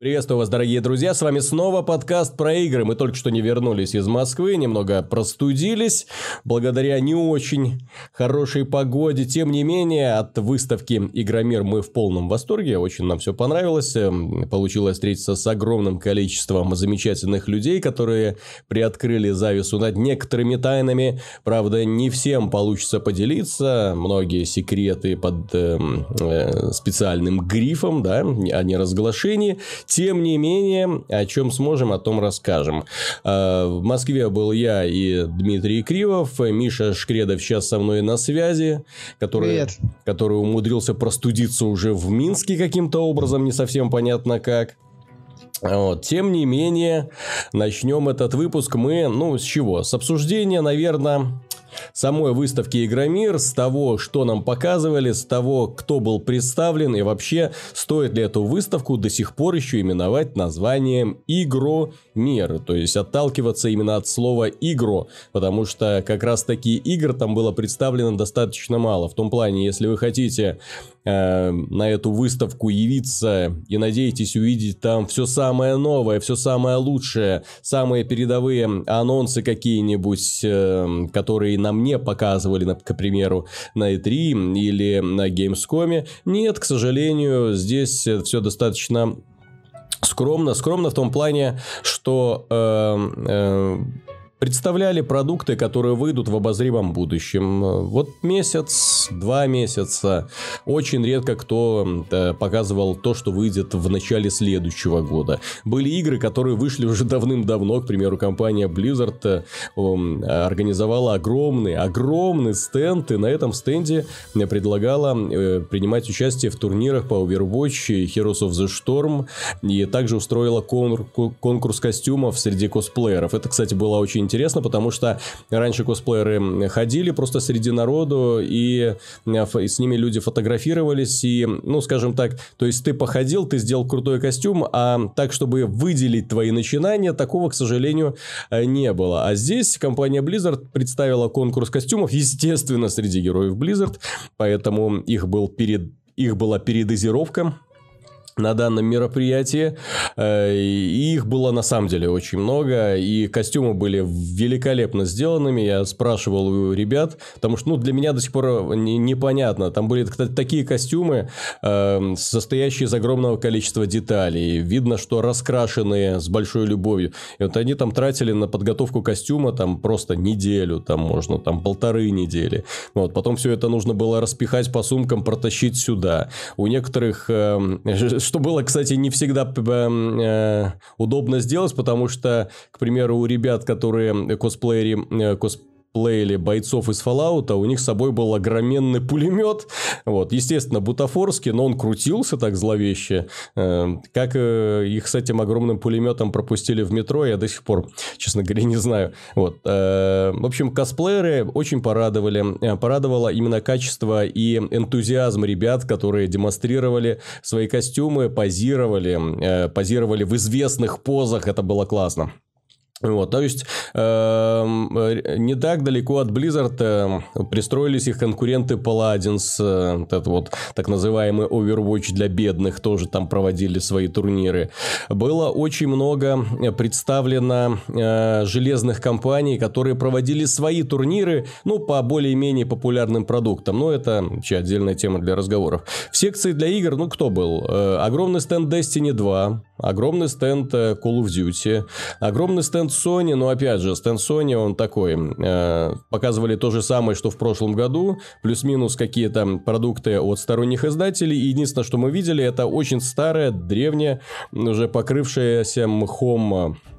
Приветствую вас, дорогие друзья, с вами снова подкаст про игры. Мы только что не вернулись из Москвы, немного простудились, благодаря не очень хорошей погоде. Тем не менее, от выставки Игромир мы в полном восторге, очень нам все понравилось. Эм, получилось встретиться с огромным количеством замечательных людей, которые приоткрыли завесу над некоторыми тайнами. Правда, не всем получится поделиться, многие секреты под э, э, специальным грифом, да, о неразглашении. Тем не менее, о чем сможем, о том расскажем. А, в Москве был я и Дмитрий Кривов. Миша Шкредов сейчас со мной на связи, который, Привет. который умудрился простудиться уже в Минске каким-то образом, не совсем понятно как. Вот. Тем не менее, начнем этот выпуск мы, ну, с чего? С обсуждения, наверное, самой выставки Игромир, с того, что нам показывали, с того, кто был представлен и вообще стоит ли эту выставку до сих пор еще именовать названием Игромир, то есть отталкиваться именно от слова игро, потому что как раз таки игр там было представлено достаточно мало, в том плане, если вы хотите э, на эту выставку явиться и надеетесь увидеть там все самое новое, все самое лучшее, самые передовые анонсы какие-нибудь, э, которые нам не показывали, к примеру, на E3 или на Gamescom. Нет, к сожалению, здесь все достаточно скромно. Скромно в том плане, что э, э, представляли продукты, которые выйдут в обозримом будущем. Вот месяц, два месяца. Очень редко кто э, показывал то, что выйдет в начале следующего года. Были игры, которые вышли уже давным-давно. К примеру, компания Blizzard э, организовала огромный, огромный стенд. И на этом стенде предлагала э, принимать участие в турнирах по Overwatch и Heroes of the Storm. И также устроила конкурс костюмов среди косплееров. Это, кстати, было очень интересно, потому что раньше косплееры ходили просто среди народу, и с ними люди фотографировались, и, ну, скажем так, то есть ты походил, ты сделал крутой костюм, а так, чтобы выделить твои начинания, такого, к сожалению, э, не было. А здесь компания Blizzard представила конкурс костюмов, естественно, среди героев Blizzard, поэтому их был перед их была передозировка на данном мероприятии. Э, и их было на самом деле очень много. И костюмы были великолепно сделанными. Я спрашивал у ребят, потому что ну, для меня до сих пор непонятно. Там были такие костюмы, эм, состоящие из огромного количества деталей. Видно, что раскрашенные с большой любовью. И вот они там тратили на подготовку костюма там просто неделю, там можно там полторы недели. Вот, потом все это нужно было распихать по сумкам, протащить сюда. У некоторых эм, что было, кстати, не всегда э, удобно сделать, потому что, к примеру, у ребят, которые косплеери, э, косп косплеили бойцов из Fallout, у них с собой был огроменный пулемет. Вот, естественно, бутафорский, но он крутился так зловеще. Э, как э, их с этим огромным пулеметом пропустили в метро, я до сих пор, честно говоря, не знаю. Вот. Э, в общем, косплееры очень порадовали. Порадовало именно качество и энтузиазм ребят, которые демонстрировали свои костюмы, позировали, позировали в известных позах. Это было классно. Вот, то есть, э, не так далеко от Blizzard э, пристроились их конкуренты Paladins, э, этот вот так называемый Overwatch для бедных, тоже там проводили свои турниры. Было очень много представлено э, железных компаний, которые проводили свои турниры, ну, по более-менее популярным продуктам. Но это вообще отдельная тема для разговоров. В секции для игр, ну, кто был? Э, огромный стенд Destiny 2, огромный стенд э, Call of Duty, огромный стенд стенд но опять же, стенд Sony, он такой, э, показывали то же самое, что в прошлом году, плюс-минус какие-то продукты от сторонних издателей, и единственное, что мы видели, это очень старая, древняя, уже покрывшаяся мхом Э,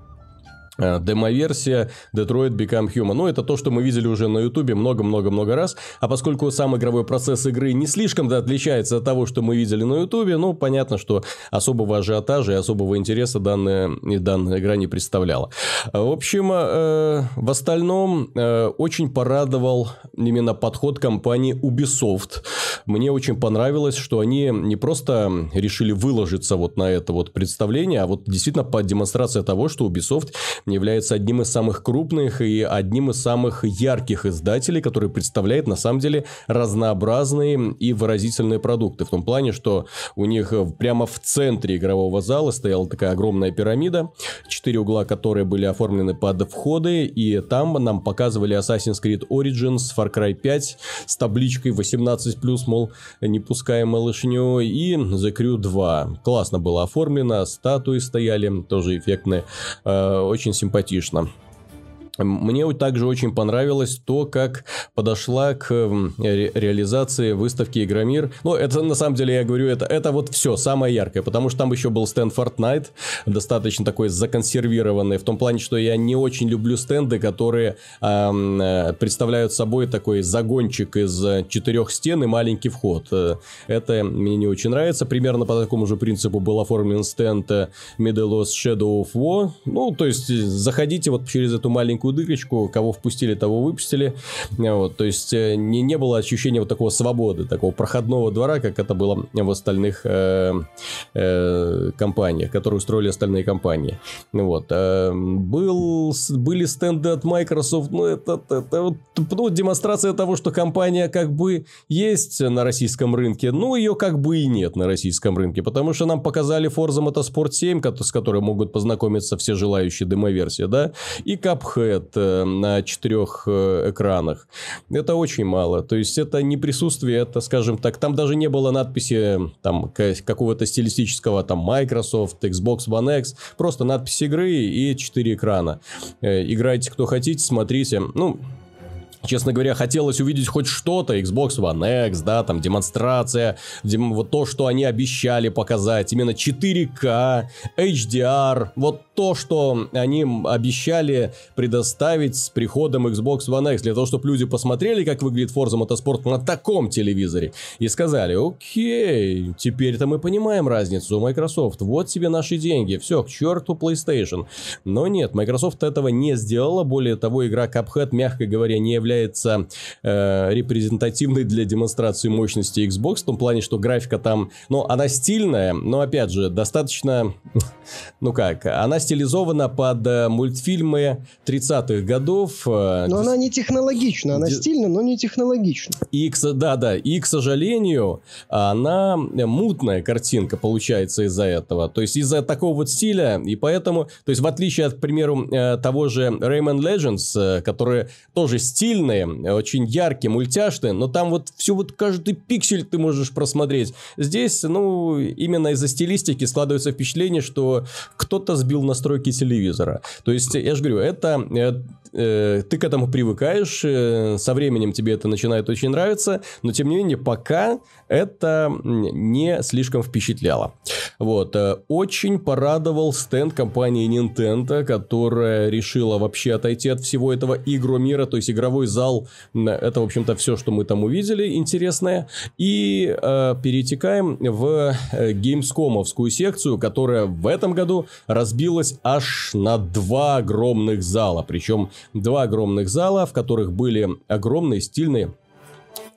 демоверсия Detroit Become Human. Ну, это то, что мы видели уже на Ютубе много-много-много раз. А поскольку сам игровой процесс игры не слишком отличается от того, что мы видели на Ютубе, ну, понятно, что особого ажиотажа и особого интереса данная, данная игра не представляла. В общем, э, в остальном э, очень порадовал именно подход компании Ubisoft. Мне очень понравилось, что они не просто решили выложиться вот на это вот представление, а вот действительно по демонстрация того, что Ubisoft является одним из самых крупных и одним из самых ярких издателей, который представляет на самом деле разнообразные и выразительные продукты. В том плане, что у них прямо в центре игрового зала стояла такая огромная пирамида, четыре угла которой были оформлены под входы, и там нам показывали Assassin's Creed Origins, Far Cry 5 с табличкой 18+, мол, не пускаем малышню, и The Crew 2. Классно было оформлено, статуи стояли, тоже эффектные, э, очень симпатично. Мне также очень понравилось то, как подошла к ре реализации выставки Игромир. Ну, это на самом деле, я говорю, это, это вот все самое яркое, потому что там еще был стенд Fortnite, достаточно такой законсервированный, в том плане, что я не очень люблю стенды, которые э, представляют собой такой загончик из четырех стен и маленький вход. Э, это мне не очень нравится. Примерно по такому же принципу был оформлен стенд Middle Earth Shadow of War. Ну, то есть, заходите вот через эту маленькую маленькую дырочку, кого впустили, того выпустили. Вот, то есть э, не, не было ощущения вот такого свободы, такого проходного двора, как это было в остальных э, э, компаниях, которые устроили остальные компании. Вот. Э, был, были стенды от Microsoft, ну это, это, это ну, демонстрация того, что компания как бы есть на российском рынке, ну ее как бы и нет на российском рынке, потому что нам показали Forza Motorsport 7, с которой могут познакомиться все желающие демо-версии, да, и Cuphead, лет э, на четырех э, экранах. Это очень мало. То есть, это не присутствие, это, скажем так, там даже не было надписи там какого-то стилистического там Microsoft, Xbox One X, просто надпись игры и четыре экрана. Э, играйте кто хотите, смотрите. Ну, Честно говоря, хотелось увидеть хоть что-то, Xbox One X, да, там демонстрация, дем, вот то, что они обещали показать, именно 4К, HDR, вот то, что они обещали предоставить с приходом Xbox One X, для того, чтобы люди посмотрели, как выглядит Forza Motorsport на таком телевизоре, и сказали, окей, теперь-то мы понимаем разницу. Microsoft, вот тебе наши деньги, все, к черту PlayStation. Но нет, Microsoft этого не сделала, более того, игра Cuphead, мягко говоря, не является э, репрезентативной для демонстрации мощности Xbox, в том плане, что графика там, ну, она стильная, но, опять же, достаточно, ну как, она стилизована под э, мультфильмы 30-х годов. Э, но она не технологична, она Ди... стильна, но не технологична. И, да, да, и, к сожалению, она мутная картинка получается из-за этого. То есть, из-за такого вот стиля, и поэтому, то есть, в отличие от, к примеру, э, того же Rayman Legends, которые тоже стильные, очень яркие, мультяшные, но там вот все вот каждый пиксель ты можешь просмотреть. Здесь, ну, именно из-за стилистики складывается впечатление, что кто-то сбил на настройки телевизора. То есть, я же говорю, это э, ты к этому привыкаешь, э, со временем тебе это начинает очень нравиться, но тем не менее пока это не слишком впечатляло. Вот. Э, очень порадовал стенд компании Nintendo, которая решила вообще отойти от всего этого игромира, то есть игровой зал, это, в общем-то, все, что мы там увидели интересное. И э, перетекаем в геймскомовскую секцию, которая в этом году разбилась аж на два огромных зала. Причем два огромных зала, в которых были огромные стильные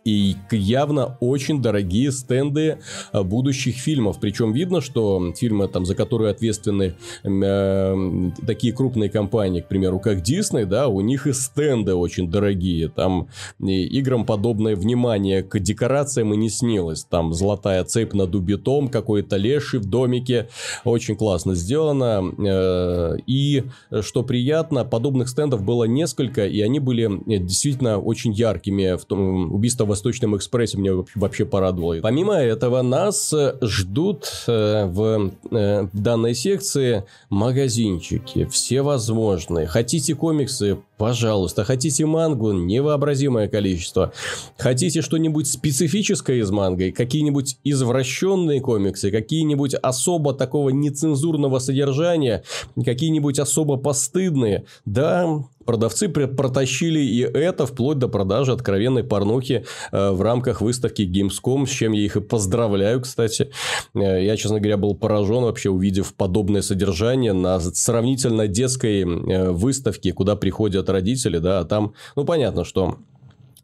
и явно очень дорогие стенды э, будущих фильмов. Причем видно, что фильмы, там, за которые ответственны э, такие крупные компании, к примеру, как Disney, да, у них и стенды очень дорогие. Там и играм подобное внимание к декорациям и не снилось. Там золотая цепь над убитом, какой-то леший в домике. Очень классно сделано. Э, и, что приятно, подобных стендов было несколько, и они были э, действительно очень яркими. В том, убийство Восточном экспрессе меня вообще порадовало. Помимо этого, нас э, ждут э, в, э, данной секции магазинчики, всевозможные. Хотите комиксы? Пожалуйста. Хотите мангу? Невообразимое количество. Хотите что-нибудь специфическое из манго? Какие-нибудь извращенные комиксы? Какие-нибудь особо такого нецензурного содержания? Какие-нибудь особо постыдные? Да, Продавцы протащили и это вплоть до продажи откровенной порнухи э, в рамках выставки Gamescom, с чем я их и поздравляю, кстати. Э, я, честно говоря, был поражен вообще, увидев подобное содержание на сравнительно детской э, выставке, куда приходят родители, да, а там, ну, понятно, что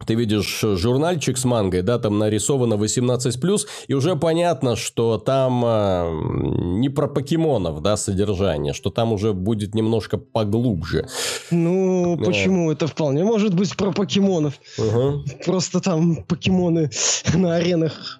ты видишь журнальчик с мангой, да, там нарисовано 18+, и уже понятно, что там э, не про покемонов, да, содержание, что там уже будет немножко поглубже. Ну, да. почему? Это вполне может быть про покемонов. Угу. Просто там покемоны на аренах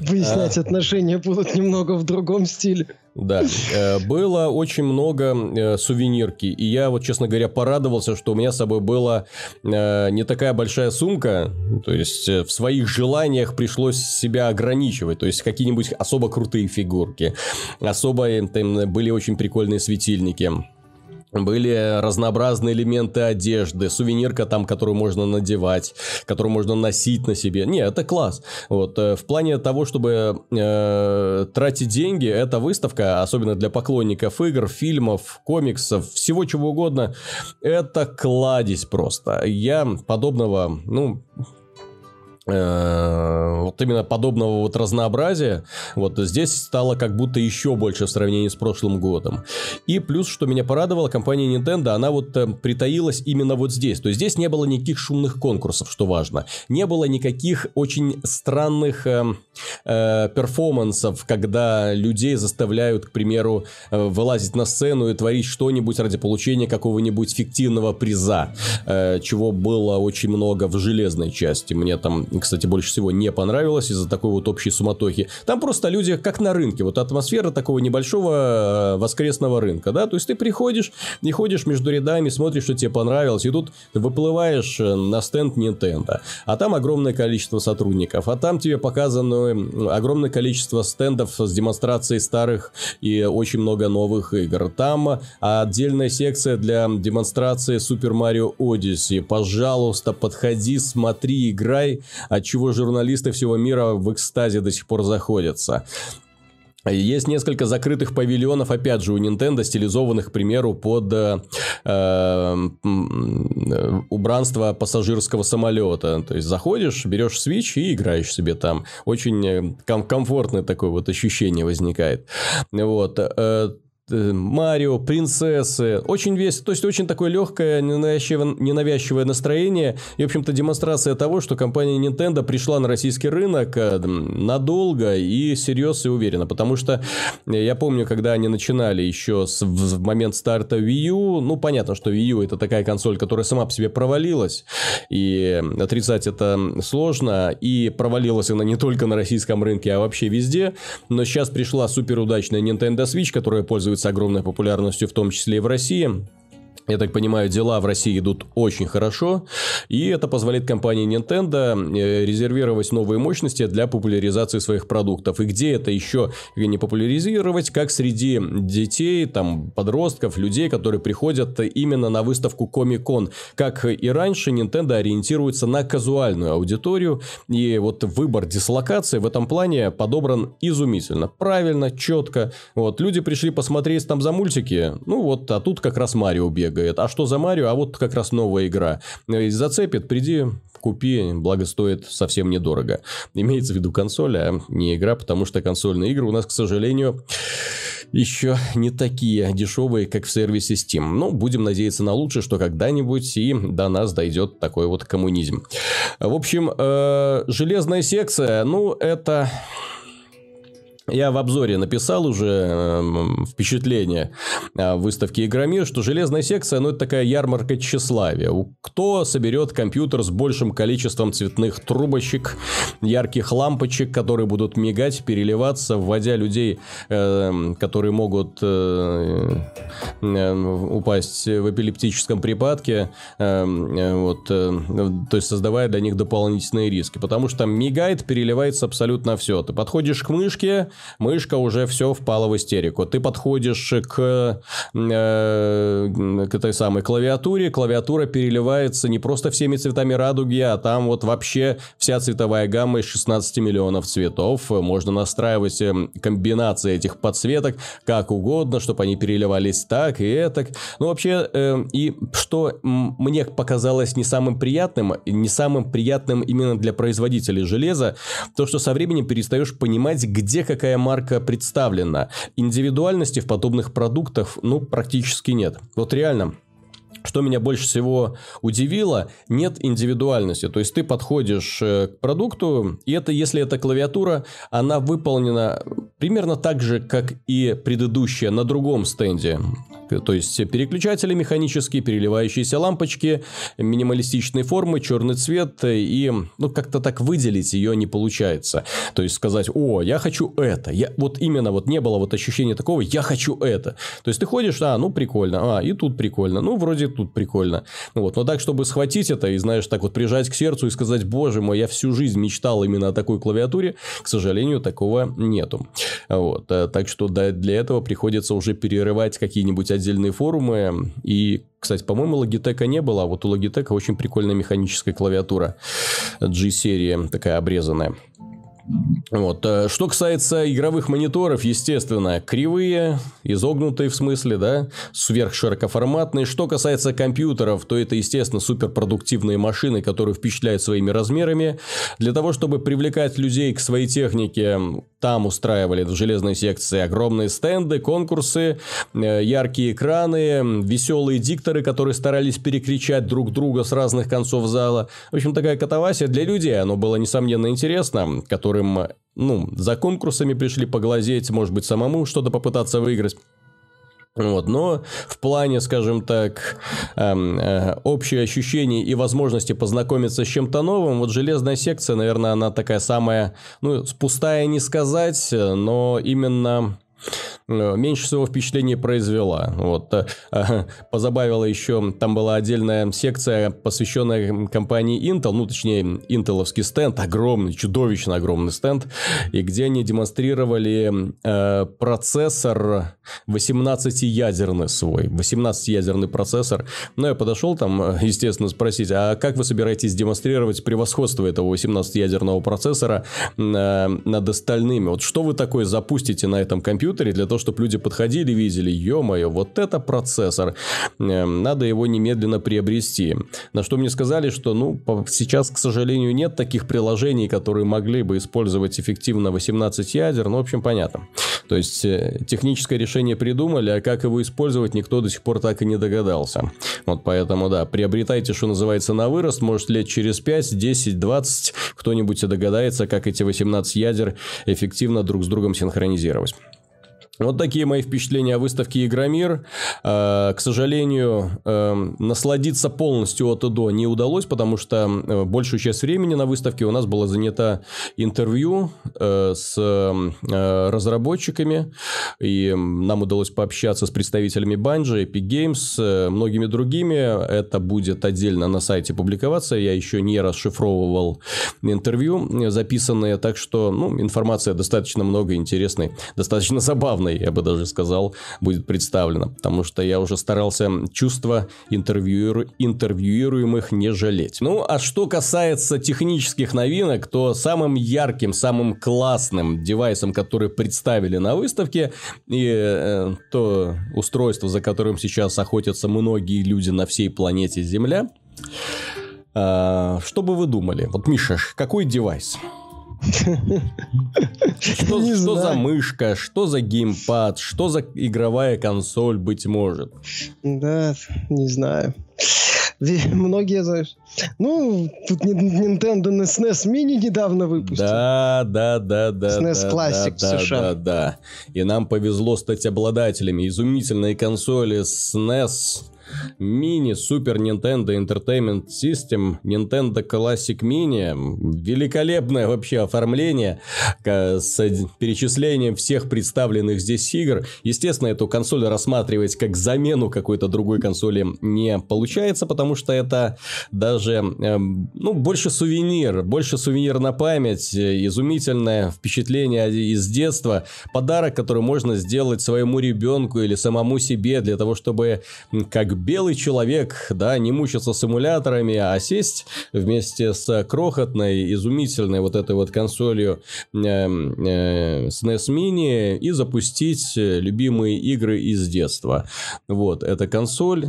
выяснять а. отношения будут немного в другом стиле. Да, э, было очень много э, сувенирки, и я вот, честно говоря, порадовался, что у меня с собой была э, не такая большая сумка, то есть в своих желаниях пришлось себя ограничивать, то есть какие-нибудь особо крутые фигурки, особо там были очень прикольные светильники были разнообразные элементы одежды, сувенирка там, которую можно надевать, которую можно носить на себе. Не, это класс. Вот, э, в плане того, чтобы э, тратить деньги, эта выставка, особенно для поклонников игр, фильмов, комиксов, всего чего угодно, это кладезь просто. Я подобного, ну, вот именно подобного вот разнообразия, вот здесь стало как будто еще больше в сравнении с прошлым годом. И плюс, что меня порадовало, компания Nintendo, она вот э, притаилась именно вот здесь. То есть здесь не было никаких шумных конкурсов, что важно. Не было никаких очень странных э, э, перформансов, когда людей заставляют, к примеру, э, вылазить на сцену и творить что-нибудь ради получения какого-нибудь фиктивного приза, э, чего было очень много в железной части. Мне там кстати, больше всего не понравилось из-за такой вот общей суматохи. Там просто люди как на рынке, вот атмосфера такого небольшого э, воскресного рынка, да, то есть ты приходишь и ходишь между рядами, смотришь, что тебе понравилось, и тут выплываешь э, на стенд Nintendo, а там огромное количество сотрудников, а там тебе показано огромное количество стендов с демонстрацией старых и очень много новых игр. Там отдельная секция для демонстрации Super Mario Odyssey. Пожалуйста, подходи, смотри, играй от чего журналисты всего мира в экстазе до сих пор заходятся. Есть несколько закрытых павильонов, опять же, у Nintendo, стилизованных, к примеру, под э, э, убранство пассажирского самолета. То есть, заходишь, берешь Switch и играешь себе там. Очень э, ком- комфортное такое вот ощущение возникает. Вот. Э, Марио, принцессы. Очень весело. То есть, очень такое легкое, ненавязчивое, настроение. И, в общем-то, демонстрация того, что компания Nintendo пришла на российский рынок э, надолго и серьезно и уверенно. Потому что э, я помню, когда они начинали еще с, в момент старта Wii U, ну, понятно, что Wii U это такая консоль, которая сама по себе провалилась. И отрицать это сложно. И провалилась она не только на российском рынке, а вообще везде. Но сейчас пришла суперудачная Nintendo Switch, которая пользуется пользуется огромной популярностью, в том числе и в России. Я так понимаю, дела в России идут очень хорошо, и это позволяет компании Nintendo э, резервировать новые мощности для популяризации своих продуктов. И где это еще не популяризировать, как среди детей, там, подростков, людей, которые приходят именно на выставку Comic-Con. Как и раньше, Nintendo ориентируется на казуальную аудиторию, и вот выбор дислокации в этом плане подобран изумительно, правильно, четко. Вот, люди пришли посмотреть там за мультики, ну вот, а тут как раз Марио бегает бегает. А что за Марио? А вот как раз новая игра. Зацепит, приди, купи, благо стоит совсем недорого. Имеется в виду консоль, а не игра, потому что консольные игры у нас, к сожалению, еще не такие дешевые, как в сервисе Steam. Но будем надеяться на лучшее, что когда-нибудь и до нас дойдет такой вот коммунизм. В общем, э, железная секция, ну, это я в обзоре написал уже э, впечатление о выставке Игромир, что железная секция, ну, это такая ярмарка тщеславия. Кто соберет компьютер с большим количеством цветных трубочек, ярких лампочек, которые будут мигать, переливаться, вводя людей, э, которые могут э, э, упасть в эпилептическом припадке, э, э, вот, э, то есть создавая для них дополнительные риски. Потому что мигает, переливается абсолютно все. Ты подходишь к мышке, мышка уже все впала в истерику. Ты подходишь к, э, к этой самой клавиатуре, клавиатура переливается не просто всеми цветами радуги, а там вот вообще вся цветовая гамма из 16 миллионов цветов. Можно настраивать э, комбинации этих подсветок как угодно, чтобы они переливались так и так. Ну, вообще, э, и что мне показалось не самым приятным, не самым приятным именно для производителей железа, то, что со временем перестаешь понимать, где какая какая марка представлена. Индивидуальности в подобных продуктах, ну, практически нет. Вот реально, что меня больше всего удивило, нет индивидуальности. То есть ты подходишь э, к продукту, и это, если это клавиатура, она выполнена примерно так же, как и предыдущая на другом стенде. То есть переключатели механические, переливающиеся лампочки, минималистичные формы, черный цвет и ну как-то так выделить ее не получается. То есть сказать, о, я хочу это, я вот именно вот не было вот ощущения такого, я хочу это. То есть ты ходишь, а, ну прикольно, а и тут прикольно, ну вроде тут прикольно. Ну, вот, но так, чтобы схватить это и, знаешь, так вот прижать к сердцу и сказать, боже мой, я всю жизнь мечтал именно о такой клавиатуре, к сожалению, такого нету. Вот, э, так что для этого приходится уже перерывать какие-нибудь отдельные форумы. И, кстати, по-моему, Logitech не было, а вот у Logitech очень прикольная механическая клавиатура G-серии, такая обрезанная. Вот. Э, что касается игровых мониторов, естественно, кривые, изогнутые в смысле, да, сверхширокоформатные. Что касается компьютеров, то это, естественно, суперпродуктивные машины, которые впечатляют своими размерами. Для того, чтобы привлекать людей к своей технике, там устраивали в железной секции огромные стенды, конкурсы, э, яркие экраны, веселые дикторы, которые старались перекричать друг друга с разных концов зала. В общем, такая катавасия для людей. Оно было, несомненно, интересно, которые которым, ну, за конкурсами пришли поглазеть, может быть, самому что-то попытаться выиграть. Вот, но в плане, скажем так, э, э, общее ощущение и возможности познакомиться с чем-то новым, вот железная секция, наверное, она такая самая, ну, пустая не сказать, но именно меньше всего впечатление произвела. Вот. Э, позабавила еще, там была отдельная секция, посвященная компании Intel, ну, точнее, интеловский стенд, огромный, чудовищно огромный стенд, и где они демонстрировали э, процессор 18-ядерный свой, 18-ядерный процессор. Ну, я подошел там, э, естественно, спросить, а как вы собираетесь демонстрировать превосходство этого 18-ядерного процессора э, над остальными? Вот что вы такое запустите на этом компьютере для того, чтобы люди подходили и видели, ё-моё, вот это процессор, эм, надо его немедленно приобрести. На что мне сказали, что, ну, сейчас, к сожалению, нет таких приложений, которые могли бы использовать эффективно 18 ядер, ну, в общем, понятно. То есть, э, техническое решение придумали, а как его использовать, никто до сих пор так и не догадался. Вот поэтому, да, приобретайте, что называется, на вырост, может, лет через 5, 10, 20 кто-нибудь догадается, как эти 18 ядер эффективно друг с другом синхронизировать. Вот такие мои впечатления о выставке Игромир. Э, к сожалению, э, насладиться полностью от и до не удалось, потому что э, большую часть времени на выставке у нас было занято интервью с разработчиками, и нам удалось пообщаться с представителями Bungie, Epic Games, многими другими. Это будет отдельно на сайте публиковаться. Я еще не расшифровывал интервью записанные, так что ну, информация достаточно много интересной, достаточно забавной полной, я бы даже сказал, будет представлена. Потому что я уже старался чувства интервьюер... интервьюируемых не жалеть. Ну, а что касается технических новинок, то самым ярким, самым классным девайсом, который представили на выставке, и э, то устройство, за которым сейчас охотятся многие люди на всей планете Земля, э, что бы вы думали? Вот, Миша, какой девайс? Что, что за мышка, что за геймпад, что за игровая консоль, быть может? Да, не знаю. Многие, знаешь... Ну, тут Nintendo SNES Mini недавно выпустил. Да, да, да, да. SNES да, Classic да, США. Да, да, И нам повезло стать обладателями изумительной консоли SNES Mini Super Nintendo Entertainment System, Nintendo Classic Mini. Великолепное вообще оформление с перечислением всех представленных здесь игр. Естественно, эту консоль рассматривать как замену какой-то другой консоли не получается, потому что это даже, эм, ну, больше сувенир, больше сувенир на память, изумительное впечатление из детства, подарок, который можно сделать своему ребенку или самому себе для того, чтобы как белый человек, да, не мучиться с эмуляторами, а сесть вместе с крохотной, изумительной вот этой вот консолью э, э, SNES Mini и запустить любимые игры из детства. Вот, эта консоль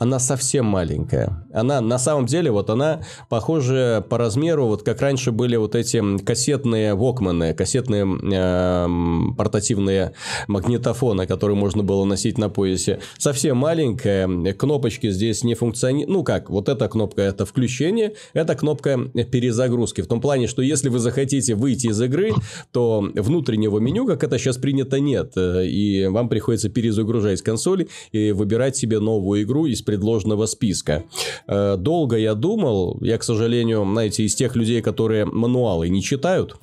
она совсем маленькая. Она на самом деле, вот она похожа по размеру, вот как раньше были вот эти кассетные вокманы, кассетные э, портативные магнитофоны, которые можно было носить на поясе. Совсем маленькая, кнопочки здесь не функционируют. Ну как, вот эта кнопка это включение, эта кнопка перезагрузки. В том плане, что если вы захотите выйти из игры, то внутреннего меню, как это сейчас принято, нет. И вам приходится перезагружать консоль и выбирать себе новую игру из предложенного списка. Э, долго я думал, я, к сожалению, знаете, из тех людей, которые мануалы не читают,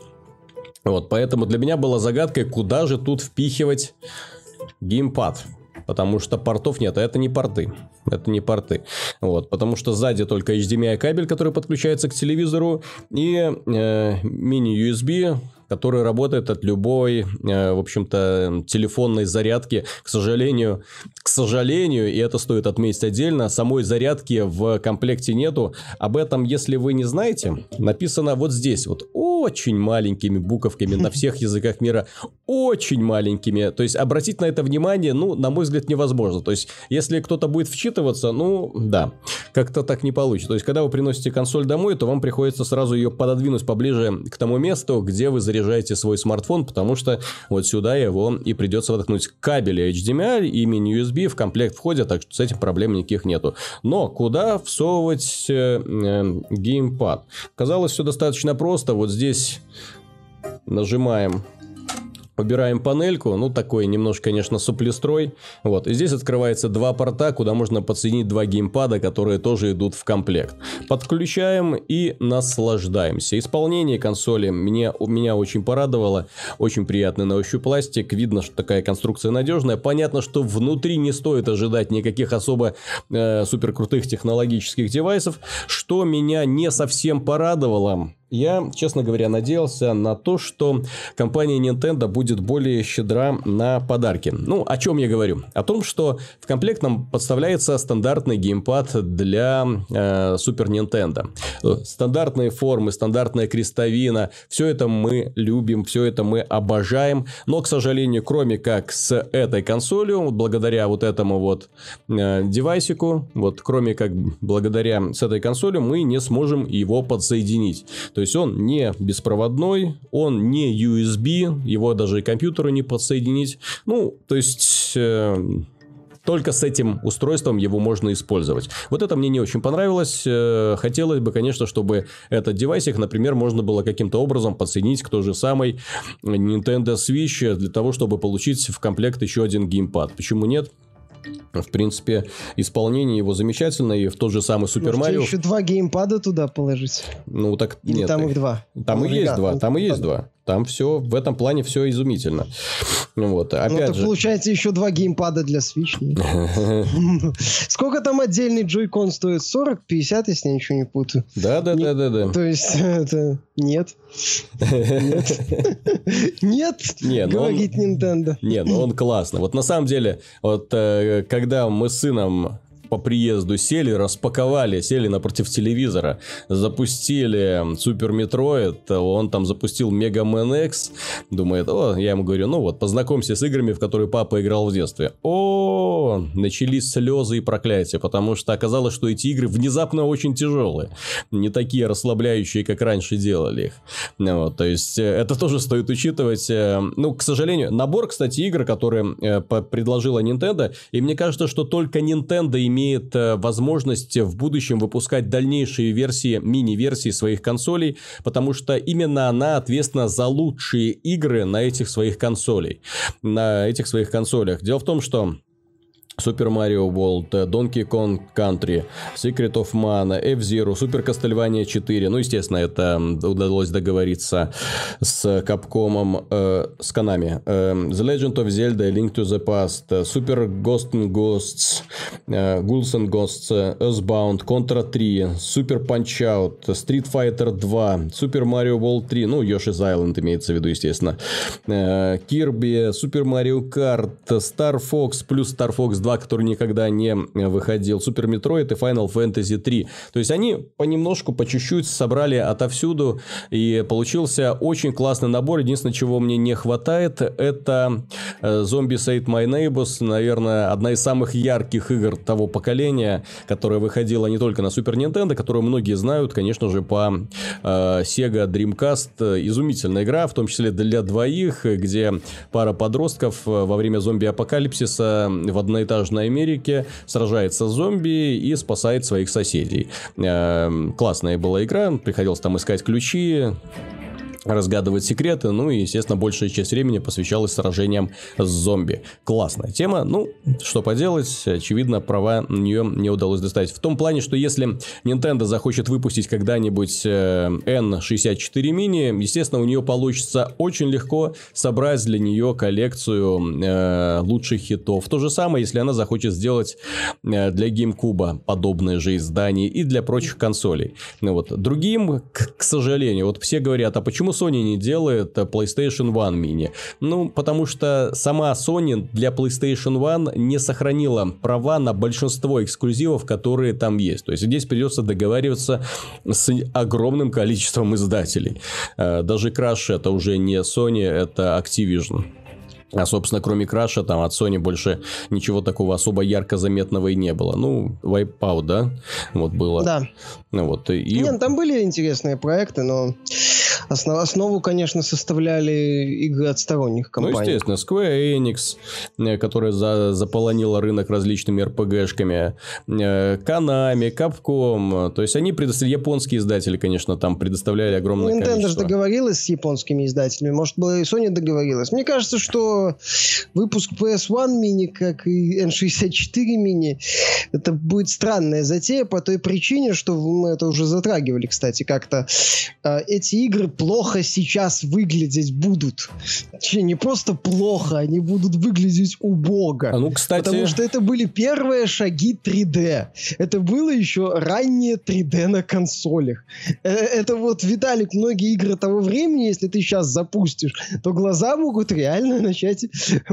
вот, поэтому для меня была загадкой, куда же тут впихивать геймпад. Потому что портов нет, а это не порты. Это не порты. Вот, потому что сзади только HDMI кабель, который подключается к телевизору, и э, мини-USB, который работает от любой, э, в общем-то, телефонной зарядки. К сожалению, к сожалению, и это стоит отметить отдельно, самой зарядки в комплекте нету. Об этом, если вы не знаете, написано вот здесь, вот очень маленькими буковками на всех языках мира, очень маленькими. То есть, обратить на это внимание, ну, на мой взгляд, невозможно. То есть, если кто-то будет вчитываться, ну, да, как-то так не получится. То есть, когда вы приносите консоль домой, то вам приходится сразу ее пододвинуть поближе к тому месту, где вы заряжаете свой смартфон, потому что вот сюда его и придется воткнуть кабели HDMI и мини-USB в комплект входят, так что с этим проблем никаких нету. Но куда всовывать э, э, геймпад? Казалось, все достаточно просто. Вот здесь нажимаем Убираем панельку, ну такой немножко, конечно, суплестрой. Вот, и здесь открывается два порта, куда можно подсоединить два геймпада, которые тоже идут в комплект. Подключаем и наслаждаемся. Исполнение консоли мне, меня очень порадовало. Очень приятный на ощупь пластик. Видно, что такая конструкция надежная. Понятно, что внутри не стоит ожидать никаких особо э, супер крутых технологических девайсов. Что меня не совсем порадовало, я, честно говоря, надеялся на то, что компания Nintendo будет более щедра на подарки. Ну, о чем я говорю? О том, что в комплект нам подставляется стандартный геймпад для э, Super Nintendo. Стандартные формы, стандартная крестовина, все это мы любим, все это мы обожаем. Но, к сожалению, кроме как с этой консолью, благодаря вот этому вот э, девайсику, вот кроме как благодаря с этой консолью, мы не сможем его подсоединить. То есть он не беспроводной, он не USB, его даже и компьютеру не подсоединить. Ну, то есть... Э, только с этим устройством его можно использовать. Вот это мне не очень понравилось. Э, хотелось бы, конечно, чтобы этот девайсик, например, можно было каким-то образом подсоединить к той же самой Nintendo Switch для того, чтобы получить в комплект еще один геймпад. Почему нет? В принципе, исполнение его замечательное, и в тот же самый Супер Марио... еще два геймпада туда положить? Ну, так Или нет. там их два? Там и есть два, там и есть два. Там все, в этом плане все изумительно. Вот, ну, опять ну, же... получается еще два геймпада для Switch. Сколько там отдельный Joy-Con стоит? 40, 50, если я ничего не путаю. Да, да, да, да, да. То есть, это... Нет. Нет. Нет, говорит Nintendo. Нет, ну он классно. Вот на самом деле, вот э, когда мы с сыном по приезду сели, распаковали, сели напротив телевизора, запустили Super Metroid, он там запустил Мега Man X, думает, о, я ему говорю, ну вот, познакомься с играми, в которые папа играл в детстве. О, начались слезы и проклятия, потому что оказалось, что эти игры внезапно очень тяжелые, не такие расслабляющие, как раньше делали их. Вот, то есть, э, это тоже стоит учитывать. Э, ну, к сожалению, набор, кстати, игр, которые э, предложила Nintendo, и мне кажется, что только Nintendo имеет имеет э, возможность в будущем выпускать дальнейшие версии, мини-версии своих консолей, потому что именно она ответственна за лучшие игры на этих своих консолей, на этих своих консолях. Дело в том, что Super Mario World, Donkey Kong Country, Secret of Mana, F-Zero, Super Castlevania 4. Ну, естественно, это удалось договориться с Capcom, э, с Konami. Э, the Legend of Zelda, Link to the Past, Super Ghost and Ghosts, э, Ghouls and Ghosts, Earthbound, Contra 3, Super Punch-Out, Street Fighter 2, Super Mario World 3, ну, Yoshi's Island имеется в виду, естественно, э, Kirby, Super Mario Kart, Star Fox плюс Star Fox 2, который никогда не выходил, Super Metroid и Final Fantasy 3. То есть, они понемножку, по чуть-чуть собрали отовсюду, и получился очень классный набор. Единственное, чего мне не хватает, это Zombies Ate My Neighbors, наверное, одна из самых ярких игр того поколения, которая выходила не только на Super Nintendo, которую многие знают, конечно же, по э, Sega Dreamcast. Изумительная игра, в том числе для двоих, где пара подростков э, во время зомби-апокалипсиса в одноэтажной Америке сражается с зомби и спасает своих соседей. Э, классная была игра, приходилось там искать ключи, разгадывать секреты, ну и, естественно, большая часть времени посвящалась сражениям с зомби. Классная тема, ну, что поделать, очевидно, права на нее не удалось достать. В том плане, что если Nintendo захочет выпустить когда-нибудь э, N64 Mini, естественно, у нее получится очень легко собрать для нее коллекцию э, лучших хитов. То же самое, если она захочет сделать э, для GameCube подобное же издание и для прочих консолей. Ну вот, другим, к, к сожалению, вот все говорят, а почему Sony не делает PlayStation One Mini? Ну, потому что сама Sony для PlayStation One не сохранила права на большинство эксклюзивов, которые там есть. То есть, здесь придется договариваться с огромным количеством издателей. Э, даже Crash это уже не Sony, это Activision. А, собственно, кроме Краша, там от Sony больше ничего такого особо ярко заметного и не было. Ну, Wipeout, да? Вот было. Да. Ну, вот, и... Нет, там были интересные проекты, но Основ, основу, конечно, составляли игры от сторонних ну, компаний. Ну, естественно, Square Enix, э, которая за, заполонила рынок различными RPG-шками, э, Konami, Capcom, то есть они предоставляли, японские издатели, конечно, там предоставляли огромное Nintendo количество. же договорилась с японскими издателями, может быть, и Sony договорилась. Мне кажется, что выпуск PS1 мини, как и N64 мини, это будет странная затея по той причине, что мы это уже затрагивали, кстати, как-то. Э, эти игры плохо сейчас выглядеть будут. Точнее, не просто плохо, они будут выглядеть убого. А ну, кстати... Потому что это были первые шаги 3D. Это было еще раннее 3D на консолях. Э, это вот, Виталик, многие игры того времени, если ты сейчас запустишь, то глаза могут реально начать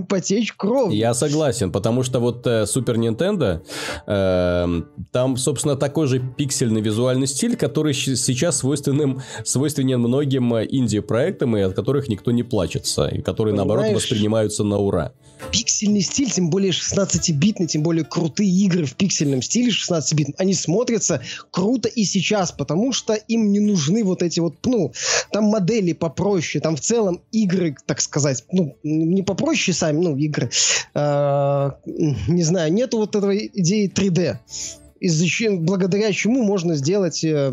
потечь кровью. Я согласен, потому что вот э, Super Nintendo, э, там, собственно, такой же пиксельный визуальный стиль, который сейчас свойственным, свойственен многим многим э, инди-проектам, и от которых никто не плачется, и которые, Понимаешь, наоборот, воспринимаются на ура. Пиксельный стиль, тем более 16-битный, тем более крутые игры в пиксельном стиле 16-битном, они смотрятся круто и сейчас, потому что им не нужны вот эти вот, ну, там модели попроще, там в целом игры, так сказать, ну, не попроще сами, ну, игры, э, не знаю, нету вот этой идеи 3D из-за благодаря чему можно сделать э,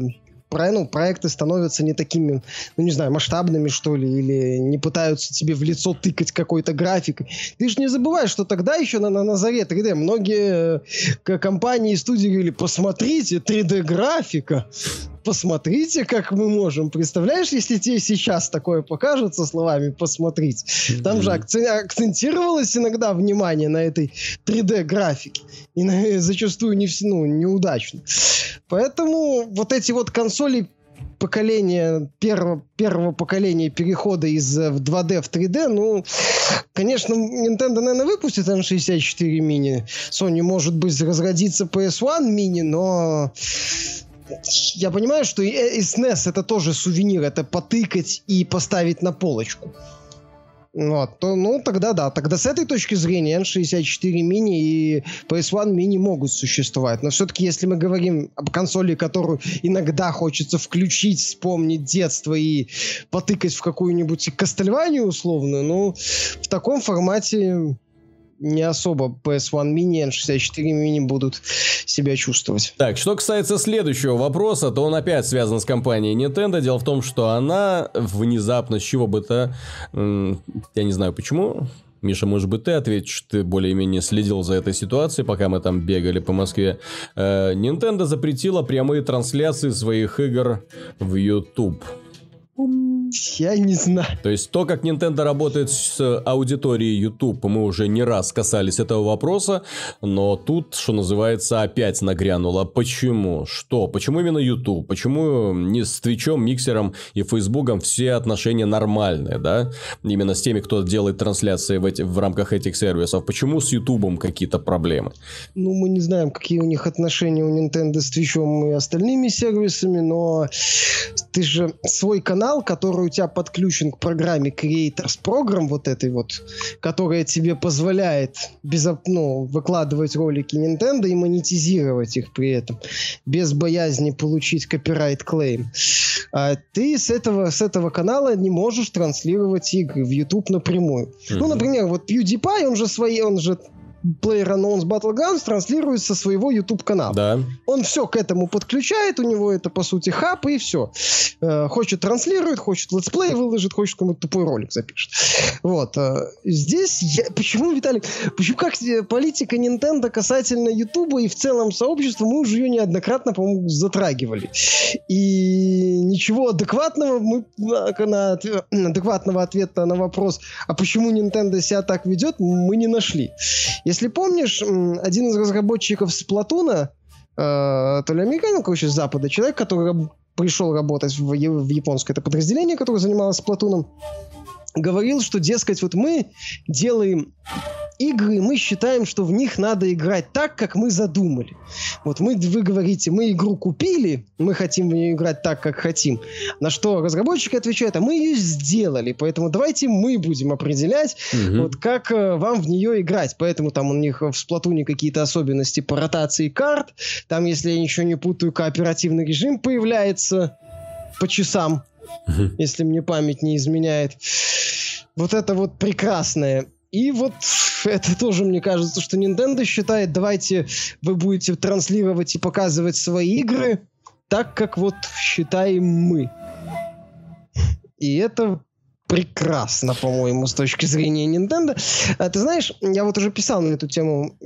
ну, проекты становятся не такими, ну, не знаю, масштабными, что ли, или не пытаются тебе в лицо тыкать какой-то графикой. Ты же не забывай, что тогда еще на, на, на заре 3D многие э, компании и студии говорили, посмотрите, 3D-графика, посмотрите, как мы можем. Представляешь, если тебе сейчас такое покажется словами «посмотрите». Там же акцентировалось иногда внимание на этой 3D-графике. И на, зачастую не, ну, неудачно. Поэтому вот эти вот консоли поколения, первого, первого поколения перехода из 2D э, в 3D, ну, конечно, Nintendo, наверное, выпустит N64 мини. Sony, может быть, разродится PS1 мини, но я понимаю, что и SNES это тоже сувенир, это потыкать и поставить на полочку. Вот, то, ну, тогда да. Тогда с этой точки зрения N64 Mini и PS1 Mini могут существовать. Но все-таки, если мы говорим об консоли, которую иногда хочется включить, вспомнить детство и потыкать в какую-нибудь Кастельванию условную, ну, в таком формате не особо PS1 Mini и N64 Mini будут себя чувствовать. Так, что касается следующего вопроса, то он опять связан с компанией Nintendo. Дело в том, что она внезапно, с чего бы то, я не знаю почему, Миша, может быть, ты ответишь, ты более-менее следил за этой ситуацией, пока мы там бегали по Москве. Э, Nintendo запретила прямые трансляции своих игр в YouTube. Я не знаю. То есть то, как Nintendo работает с аудиторией YouTube, мы уже не раз касались этого вопроса, но тут, что называется, опять нагрянуло. Почему? Что? Почему именно YouTube? Почему не с Твичом, Миксером и Фейсбуком все отношения нормальные, да? Именно с теми, кто делает трансляции в, эти, в рамках этих сервисов. Почему с YouTube какие-то проблемы? Ну, мы не знаем, какие у них отношения у Nintendo с Твичом и остальными сервисами, но ты же свой канал, который у тебя подключен к программе Creators Program, вот этой вот, которая тебе позволяет без, ну, выкладывать ролики Nintendo и монетизировать их при этом, без боязни получить копирайт клейм. А ты с этого, с этого канала не можешь транслировать игры в YouTube напрямую. Mm-hmm. Ну, например, вот PewDiePie, он же свои, он же PlayerUnknown's Battlegrounds транслирует со своего YouTube канала. Да. Он все к этому подключает, у него это по сути хаб и все. Э, хочет транслирует, хочет летсплей выложит, хочет кому-то тупой ролик запишет. Вот. Э, здесь я... почему, Виталик, почему как политика Nintendo касательно YouTube и в целом сообщества, мы уже ее неоднократно, по-моему, затрагивали. И ничего адекватного мы на, на адекватного ответа на вопрос, а почему Nintendo себя так ведет, мы не нашли. Если помнишь, один из разработчиков Сплатуна, э, то ли американец, короче, с Запада, человек, который пришел работать в, в японское это подразделение, которое занималось Сплатуном, говорил, что, дескать, вот мы делаем игры, мы считаем, что в них надо играть так, как мы задумали. Вот мы, вы говорите, мы игру купили, мы хотим в нее играть так, как хотим. На что разработчики отвечают, а мы ее сделали, поэтому давайте мы будем определять, угу. вот как э, вам в нее играть. Поэтому там у них в сплатуне какие-то особенности по ротации карт. Там, если я ничего не путаю, кооперативный режим появляется по часам, угу. если мне память не изменяет. Вот это вот прекрасное. И вот это тоже, мне кажется, что Nintendo считает, давайте вы будете транслировать и показывать свои игры так, как вот считаем мы. И это прекрасно, по-моему, с точки зрения Nintendo. А, ты знаешь, я вот уже писал на эту тему.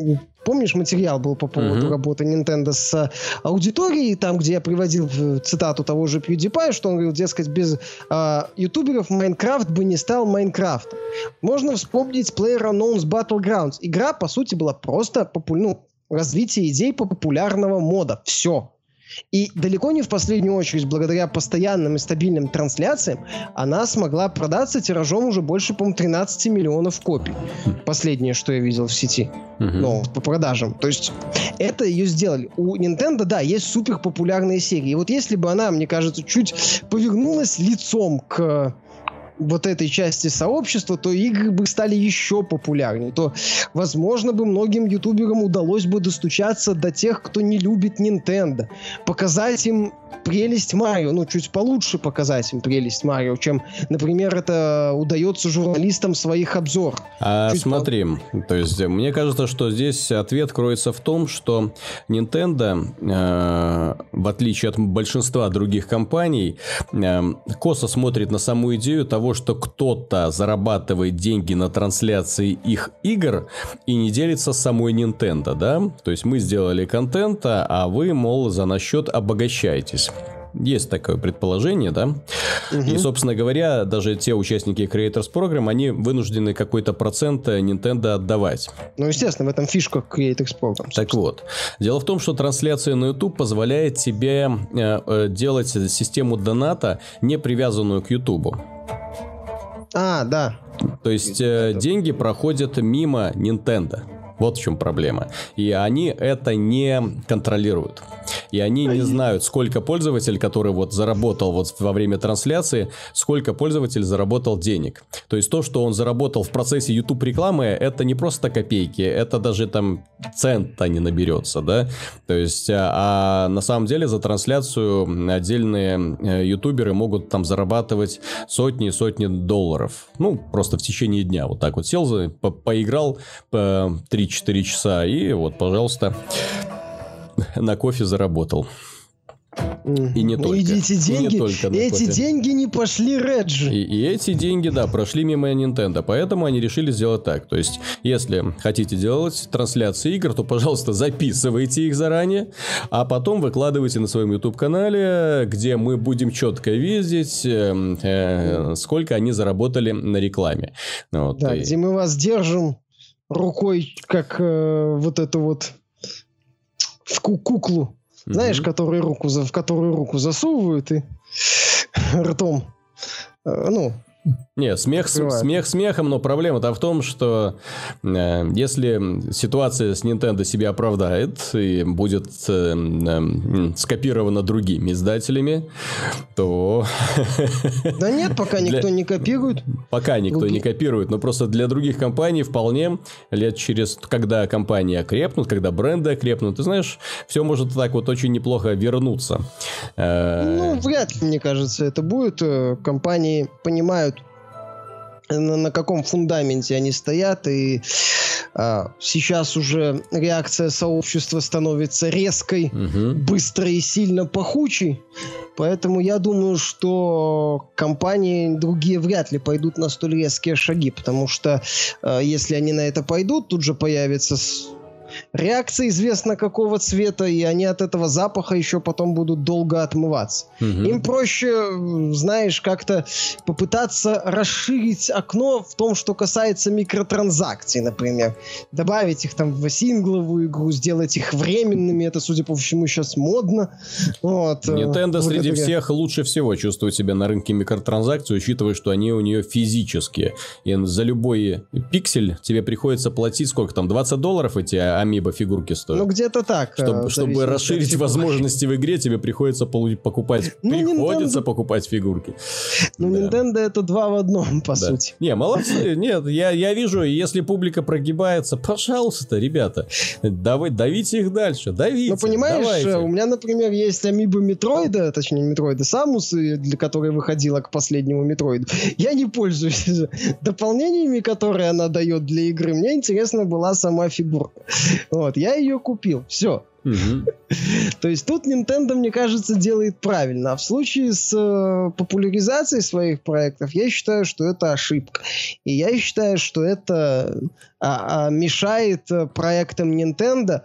Помнишь, материал был по поводу uh-huh. работы Nintendo с аудиторией, там, где я приводил цитату того же PewDiePie, что он говорил, дескать, без а, ютуберов Майнкрафт бы не стал Майнкрафтом. Можно вспомнить PlayerUnknown's Battlegrounds. Игра, по сути, была просто попу- ну, развитие идей по популярного мода. Все. И далеко не в последнюю очередь, благодаря постоянным и стабильным трансляциям, она смогла продаться тиражом уже больше, по-моему, 13 миллионов копий. Последнее, что я видел в сети. Uh-huh. Ну, по продажам. То есть, это ее сделали. У Nintendo, да, есть супер популярные серии. И вот если бы она, мне кажется, чуть повернулась лицом к вот этой части сообщества, то игры бы стали еще популярнее. То, возможно, бы многим ютуберам удалось бы достучаться до тех, кто не любит Nintendo. Показать им прелесть Марио, ну, чуть получше показать им прелесть Марио, чем, например, это удается журналистам своих обзор. А чуть смотри, по... то есть мне кажется, что здесь ответ кроется в том, что Nintendo, э, в отличие от большинства других компаний, э, косо смотрит на саму идею того, что кто-то зарабатывает деньги на трансляции их игр и не делится с самой Nintendo, да? То есть мы сделали контент, а вы, мол, за наш счет обогащаетесь. Есть такое предположение, да? Угу. И, собственно говоря, даже те участники Creators Program, они вынуждены какой-то процент Nintendo отдавать. Ну, естественно, в этом фишка Creators Program. Собственно. Так вот. Дело в том, что трансляция на YouTube позволяет тебе э, э, делать систему доната, не привязанную к YouTube. А, да. То есть э, деньги проходят мимо Nintendo. Вот в чем проблема. И они это не контролируют. И они не знают, сколько пользователь, который вот заработал вот во время трансляции, сколько пользователь заработал денег. То есть то, что он заработал в процессе YouTube рекламы, это не просто копейки, это даже там цента не наберется, да. То есть, а, а на самом деле за трансляцию отдельные э, ютуберы могут там зарабатывать сотни и сотни долларов. Ну, просто в течение дня вот так вот сел, по поиграл по 3-4 часа и вот, пожалуйста, на кофе заработал. И не только. И эти деньги, и не только эти кофе. деньги не пошли Реджи. И, и эти деньги, да, прошли мимо Nintendo, поэтому они решили сделать так. То есть, если хотите делать трансляции игр, то, пожалуйста, записывайте их заранее, а потом выкладывайте на своем YouTube-канале, где мы будем четко видеть, э, э, сколько они заработали на рекламе. Вот, Да, и- где мы вас держим рукой, как э, вот эту вот в ку- куклу, знаешь, Мгм. которую руку, в которую руку засовывают и ртом, э, ну, Не, смех, смех смехом, но проблема-то в том, что э, если ситуация с Nintendo себя оправдает и будет э, м, скопирована другими издателями, то да нет, пока Для- никто не копирует. пока никто Другие- не копирует, но просто для других компаний вполне лет через, когда компании окрепнут, когда бренды окрепнут, ты знаешь, все может так вот очень неплохо вернуться. Э, Ну, вряд ли, мне кажется, это будет. Э, Компании понимают, на, на каком фундаменте они стоят, и а, сейчас уже реакция сообщества становится резкой, мгм. быстрой и сильно пахучей. Поэтому я думаю, что компании другие вряд ли пойдут на столь резкие шаги, потому что э, если они на это пойдут, тут же появится с- реакция известно какого цвета, и они от этого запаха еще потом будут долго отмываться. Мгм. Им проще, знаешь, как-то попытаться расширить окно в том, что касается микротранзакций, например. Добавить их там в сингловую игру, сделать их временными. Это, судя по всему, сейчас модно. Вот, э, Nintendo среди всех лучше всего чувствует себя на рынке микротранзакций, учитывая, что они у нее физические. И за любой пиксель тебе приходится платить сколько там, 20 долларов эти амибо фигурки стоят. Ну, где-то так. э, чтобы, чтобы от расширить возможности в игре, тебе приходится покупать, Ну, приходится Nintendo- покупать фигурки. Ну, Да. Nintendo это два в одном, по Да. сути. Не, молодцы. Нет, я, я вижу, если публика прогибается, пожалуйста, ребята, давай, давите их дальше, давите. Ну, понимаешь, давайте. э, у меня, например, есть амиба Метроида, точнее, не Метроида, Самус, и для которой выходила к последнему Метроиду. Я не пользуюсь дополнениями, которые она дает для игры. Мне интересна была сама фигурка. Вот, я ее купил. Все. То есть тут Nintendo, мне кажется, делает правильно. А в случае с э, популяризацией своих проектов, я считаю, что это ошибка. И я считаю, что это а, а, мешает э, проектам Nintendo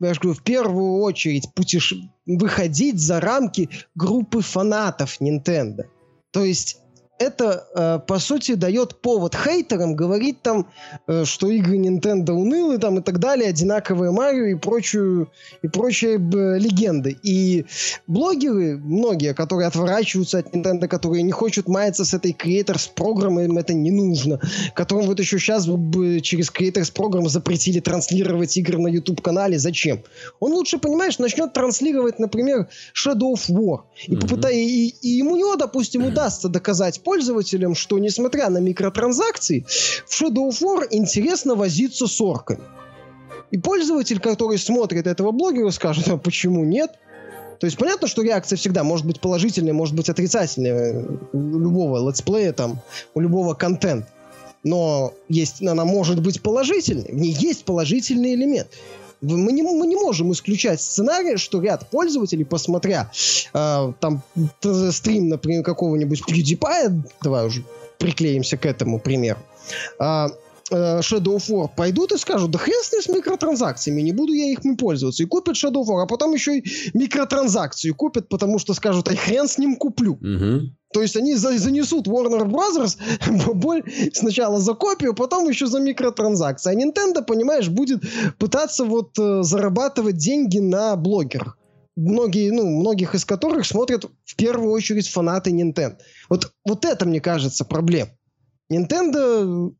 я же говорю, в первую очередь путеш... выходить за рамки группы фанатов Nintendo. То есть это, э, по сути, дает повод хейтерам говорить там, э, что игры Nintendo унылы там и так далее, одинаковые Марио и прочую и прочие легенды. И блогеры, многие, которые отворачиваются от Nintendo, которые не хотят маяться с этой Creators программой, им это не нужно, которым вот еще сейчас бы через Creators программу запретили транслировать игры на YouTube-канале. Зачем? Он лучше, понимаешь, начнет транслировать, например, Shadow of War. И, Мгм. попытай, и, и ему, него, допустим, удастся доказать пользователям, что, несмотря на микротранзакции, в Shadow of War интересно возиться с орками. И пользователь, который смотрит этого блогера, скажет, а почему нет? То есть понятно, что реакция всегда может быть положительной, может быть отрицательной э, у любого летсплея, там, у любого контента. Но есть, она может быть положительной. В ней есть положительный элемент. Мы не, мы не можем исключать сценарий, что ряд пользователей, посмотря э, там стрим, например, какого-нибудь PewDiePie, давай уже приклеимся к этому примеру, э, Shadow of War пойдут и скажут, да хрен с ним с микротранзакциями, не буду я их пользоваться. И купят Shadow of War, а потом еще и микротранзакцию купят, потому что скажут, ай хрен с ним куплю. Мгм. То есть они за- занесут Warner Brothers боль сначала за копию, потом еще за микротранзакции. А Nintendo, понимаешь, будет пытаться вот э, зарабатывать деньги на блогерах. Многие, ну, многих из которых смотрят в первую очередь фанаты Nintendo. Вот, вот это, мне кажется, проблема. Nintendo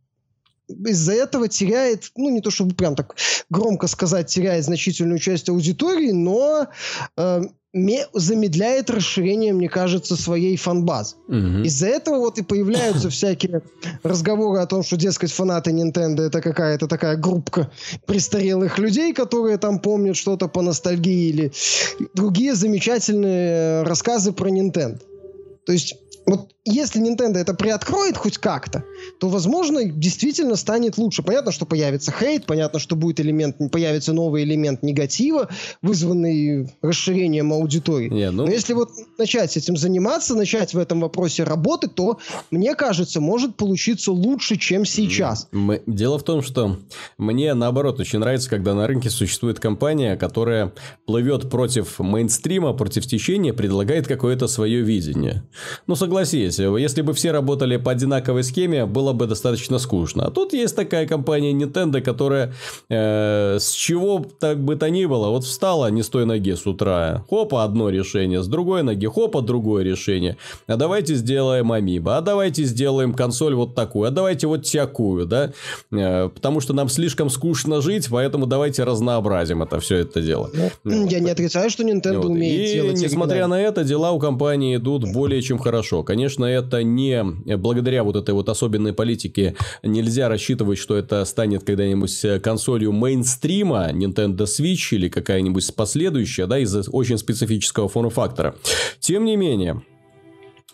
из-за этого теряет, ну, не то чтобы прям так громко сказать, теряет значительную часть аудитории, но э, ме- замедляет расширение, мне кажется, своей фан-базы. Мгм. Из-за этого вот и появляются всякие разговоры о том, что, дескать, фанаты Nintendo это какая-то такая группка престарелых людей, которые там помнят что-то по ностальгии или другие замечательные э, рассказы про Nintendo. То есть вот если Nintendo это приоткроет хоть как-то, то, возможно, действительно станет лучше. Понятно, что появится хейт, понятно, что будет элемент, появится новый элемент негатива, вызванный расширением аудитории. Не, ну... Но если вот начать этим заниматься, начать в этом вопросе работать, то, мне кажется, может получиться лучше, чем сейчас. Мы... Дело в том, что мне, наоборот, очень нравится, когда на рынке существует компания, которая плывет против мейнстрима, против течения, предлагает какое-то свое видение. Ну, согласись, если бы все работали по одинаковой схеме, было бы достаточно скучно. А тут есть такая компания Nintendo, которая э, с чего так бы то ни было, вот встала не с той ноги с утра, хопа, одно решение, с другой ноги, хопа, другое решение. А давайте сделаем Амиба, а давайте сделаем консоль вот такую, а давайте вот всякую, да, э, потому что нам слишком скучно жить, поэтому давайте разнообразим это все это дело. Ну, я не отрицаю, что Nintendo вот. умеет И делать. несмотря на это, дела у компании идут более чем хорошо. Конечно, это не благодаря вот этой вот особенной политике нельзя рассчитывать, что это станет когда-нибудь консолью мейнстрима Nintendo Switch или какая-нибудь последующая, да, из-за очень специфического форм-фактора. Тем не менее,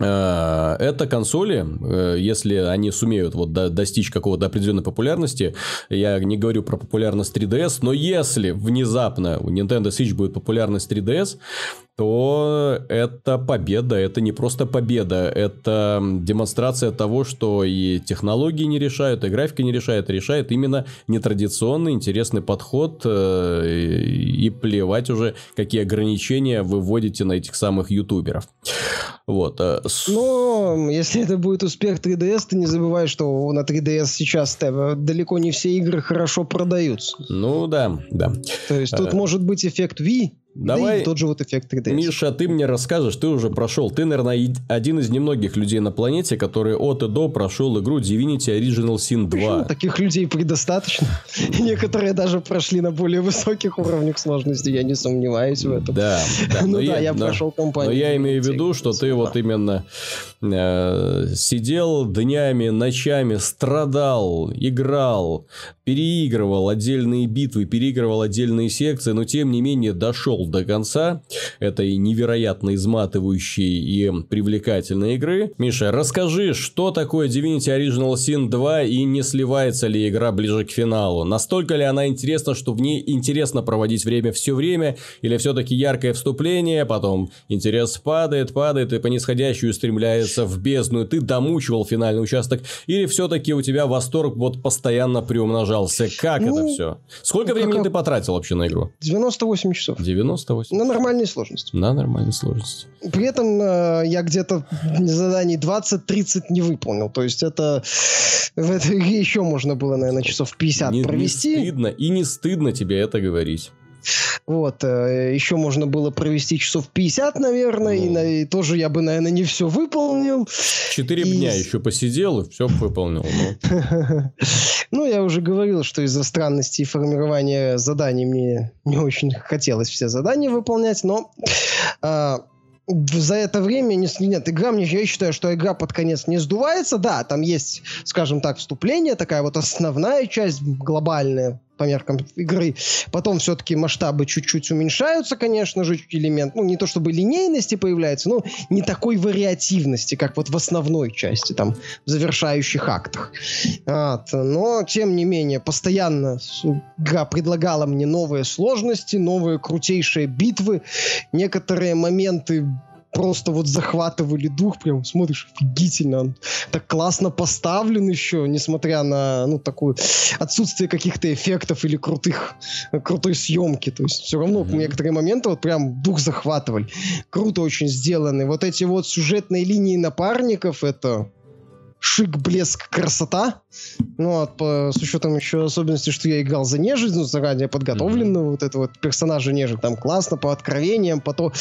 Э, это консоли, э, если они сумеют вот достичь какого-то определенной популярности, я не говорю про популярность 3DS, но если внезапно у Nintendo Switch будет популярность 3DS, то это победа, это не просто победа, это демонстрация того, что и технологии не решают, и графика не решает, решает именно нетрадиционный, интересный подход, э, и плевать уже, какие ограничения вы вводите на этих самых ютуберов. Вот. Э, Но если это будет успех 3DS, ты не забывай, что на 3DS сейчас далеко не все игры хорошо продаются. Ну да, да. То есть тут а... может быть эффект Wii, Давай, да и тот же вот эффект 3DS. Миша, ты мне расскажешь, ты уже прошел. Ты, наверное, один из немногих людей на планете, который от и до прошел игру Divinity Original Sin 2. Почему? Таких людей предостаточно. Некоторые даже прошли на более высоких уровнях сложности, я не сомневаюсь в этом. Да, да. ну да, я, прошел компанию. Но я имею в виду, что ты вот именно э, сидел днями, ночами, страдал, играл, переигрывал отдельные битвы, переигрывал отдельные секции, но тем не менее дошел до конца этой невероятно изматывающей и привлекательной игры. Миша, расскажи, что такое Divinity Original Sin 2 и не сливается ли игра ближе к финалу? Настолько ли она интересна, что в ней интересно проводить время все время, или все-таки яркое вступление, потом интерес падает, падает и по нисходящей устремляется в бездну, ты домучивал финальный участок, или все-таки у тебя восторг вот постоянно приумножался? Как ну, это все? Сколько времени как... ты потратил вообще на игру? 98 часов. 98? На нормальной сложности. На нормальной сложности. При этом э, я где-то заданий 20-30 не выполнил. То есть это в этой игре еще можно было, наверное, часов 50 не, провести. Не стыдно, и не стыдно тебе это говорить. Вот, э, еще можно было провести часов 50, наверное, ну. и, на, и тоже я бы, наверное, не все выполнил. Четыре и... дня еще посидел и все выполнил. Ну. ну, я уже говорил, что из-за странностей формирования заданий мне не очень хотелось все задания выполнять, но... А, за это время не, нет, игра мне, я считаю, что игра под конец не сдувается, да, там есть, скажем так, вступление, такая вот основная часть глобальная по меркам игры. Потом все-таки масштабы чуть-чуть уменьшаются, конечно же, элемент, ну, не то чтобы линейности появляется, но не такой вариативности, как вот в основной части, там, в завершающих актах. Вот. Но, тем не менее, постоянно игра предлагала мне новые сложности, новые крутейшие битвы, некоторые моменты просто вот захватывали дух, прям смотришь, офигительно, он так классно поставлен еще, несмотря на, ну, такое отсутствие каких-то эффектов или крутых, крутой съемки, то есть все равно mm-hmm. некоторые моменты вот прям дух захватывали. Круто очень сделаны. Вот эти вот сюжетные линии напарников, это шик, блеск, красота. Ну, вот, по, с учетом еще особенности, что я играл за нежить, ну, заранее подготовленную, mm-hmm. вот это вот персонажа нежить, там классно, по откровениям, по то,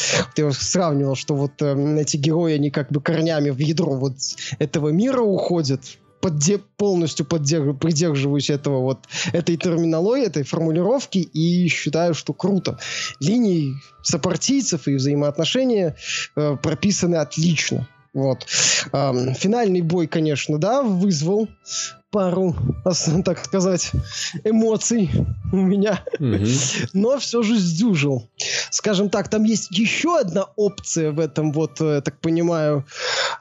сравнивал, что вот э, эти герои, они как бы корнями в ядро вот этого мира уходят, подде- полностью поддерж- придерживаюсь этого вот этой терминологии, этой формулировки и считаю, что круто. Линии сопартийцев и взаимоотношения э, прописаны отлично Вот. Финальный бой, конечно, да, вызвал пару, так сказать, эмоций у меня, mm-hmm. но все же сдюжил. Скажем так, там есть еще одна опция в этом вот, э, так понимаю,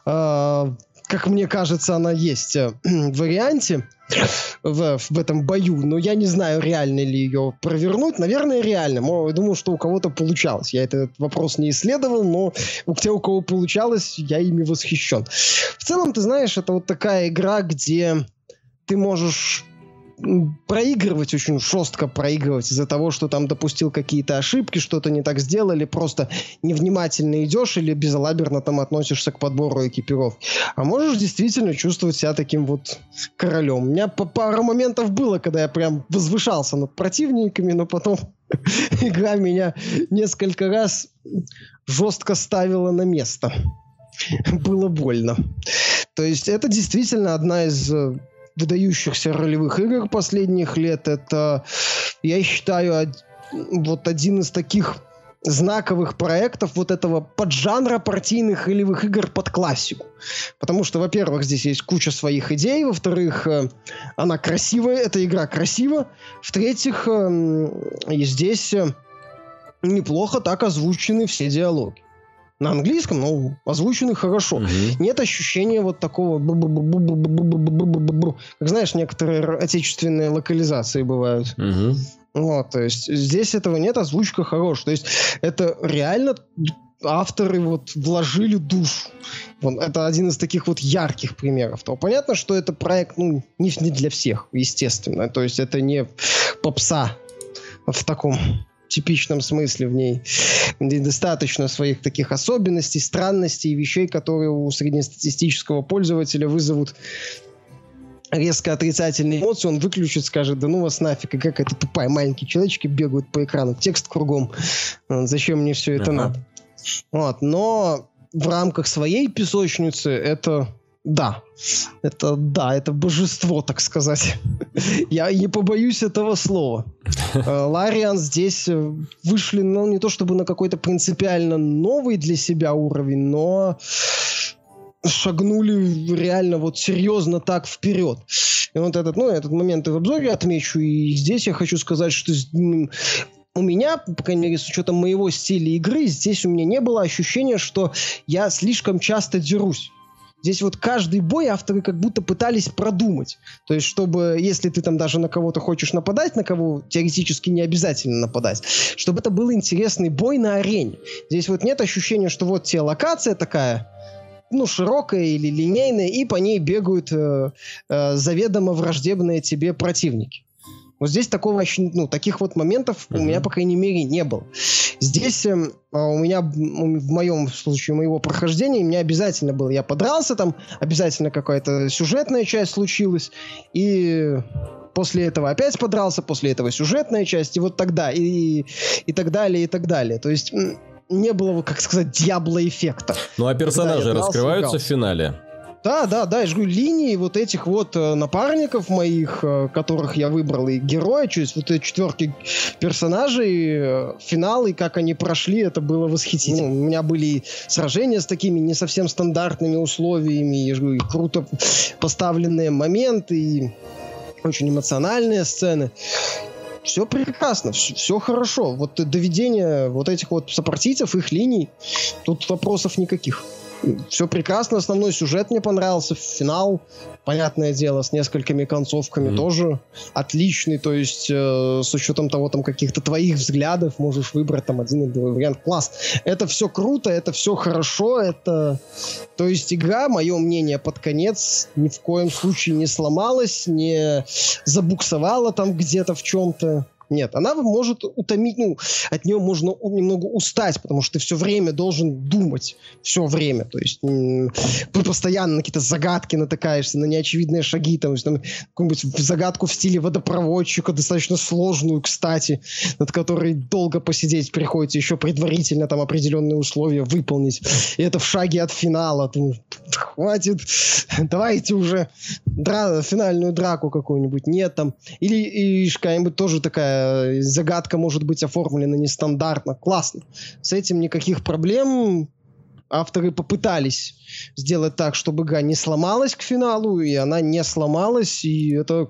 э, как мне кажется, она есть э, в варианте в, в этом бою, но я не знаю, реально ли ее провернуть. Наверное, реально. Я думаю, что у кого-то получалось. Я этот вопрос не исследовал, но у тех, у кого получалось, я ими восхищен. В целом, ты знаешь, это вот такая игра, где ты можешь проигрывать очень жестко проигрывать из-за того, что там допустил какие-то ошибки, что-то не так сделали, просто невнимательно идешь или безалаберно там относишься к подбору экипировки. А можешь действительно чувствовать себя таким вот королем. У меня пару моментов было, когда я прям возвышался над противниками, но потом игра меня несколько раз жестко ставила на место. Было больно. То есть это действительно одна из э, выдающихся ролевых игр последних лет. Это, я считаю, вот один из таких знаковых проектов вот этого поджанра партийных ролевых игр под классику. Потому что, во-первых, здесь есть куча своих идей, во-вторых, э, она красивая, эта игра красива, в-третьих, э, здесь э, неплохо так озвучены все диалоги на английском, но озвучены хорошо. Угу. Нет ощущения вот такого, как знаешь, некоторые отечественные локализации бывают. Угу. Вот, то есть здесь этого нет, озвучка хорошая. То есть это реально авторы вот вложили душу. Вот, это один из таких вот ярких примеров. То понятно, что это проект, ну, не, не для всех, естественно. То есть это не попса в таком типичном смысле в ней недостаточно своих таких особенностей, странностей, вещей, которые у среднестатистического пользователя вызовут резко отрицательные эмоции, он выключит, скажет, да ну вас нафиг, и как это тупая, маленькие человечки бегают по экрану, текст кругом, зачем мне все это uh-huh. надо. Вот, но в рамках своей песочницы это да, это да, это божество, так сказать. Я не побоюсь этого слова. Э, Лариан здесь э, вышли, ну, не то чтобы на какой-то принципиально новый для себя уровень, но шагнули реально вот серьезно так вперед. И вот этот, ну, этот момент и в обзоре отмечу, и здесь я хочу сказать, что у меня, по крайней мере, с учетом моего стиля игры, здесь у меня не было ощущения, что я слишком часто дерусь. Здесь вот каждый бой авторы как будто пытались продумать. То есть, чтобы, если ты там даже на кого-то хочешь нападать, на кого теоретически не обязательно нападать, чтобы это был интересный бой на арене. Здесь вот нет ощущения, что вот тебе локация такая, ну, широкая или линейная, и по ней бегают э, э, заведомо враждебные тебе противники. Вот здесь такого, ну, таких вот моментов uh-huh. у меня, по крайней мере, не было. Здесь э, у меня, в моем случае, моего прохождения, у меня обязательно было, я подрался там, обязательно какая-то сюжетная часть случилась, и после этого опять подрался, после этого сюжетная часть, и вот тогда, и, и так далее, и так далее. То есть не было, как сказать, дьябло-эффекта. Ну а персонажи раскрываются в финале? Да, да, да, я же говорю, линии вот этих вот э, напарников моих, э, которых я выбрал, и героя, есть вот эти четверки персонажей, э, финал, и как они прошли, это было восхитительно. Ну, у меня были сражения с такими не совсем стандартными условиями, я же говорю, круто поставленные моменты, и очень эмоциональные сцены все прекрасно, все, все хорошо. Вот доведение вот этих вот сопротивцев, их линий, тут вопросов никаких все прекрасно, основной сюжет мне понравился, финал, понятное дело, с несколькими концовками mm-hmm. тоже отличный, то есть э, с учетом того, там, каких-то твоих взглядов можешь выбрать там один или другой вариант, класс. Это все круто, это все хорошо, это... То есть игра, мое мнение, под конец ни в коем случае не сломалась, не забуксовала там где-то в чем-то. Нет, она может утомить, ну, от нее можно немного устать, потому что ты все время должен думать, все время, то есть постоянно на какие-то загадки натыкаешься, на неочевидные шаги, там, там какую-нибудь загадку в стиле водопроводчика, достаточно сложную, кстати, над которой долго посидеть приходится, еще предварительно там определенные условия выполнить, и это в шаге от финала, ты, хватит, давайте уже дра финальную драку какую-нибудь, нет там, или какая-нибудь тоже такая Э, загадка может быть оформлена нестандартно. Классно. С этим никаких проблем. авторы попытались сделать так, чтобы игра не сломалась к финалу, и она не сломалась, и это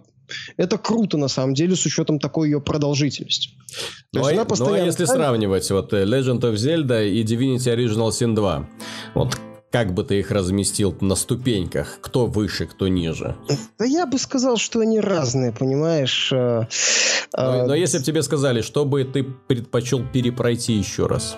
это круто, на самом деле, с учетом такой ее продолжительности. Ну, а, постоянно... ну а если сравнивать вот э, Legend of Zelda и Divinity Original Sin 2, вот как бы ты их разместил на ступеньках? Кто выше, кто ниже? Да я бы сказал, что они разные, понимаешь? Э, но, но если бы тебе сказали, что бы ты предпочел перепройти еще раз?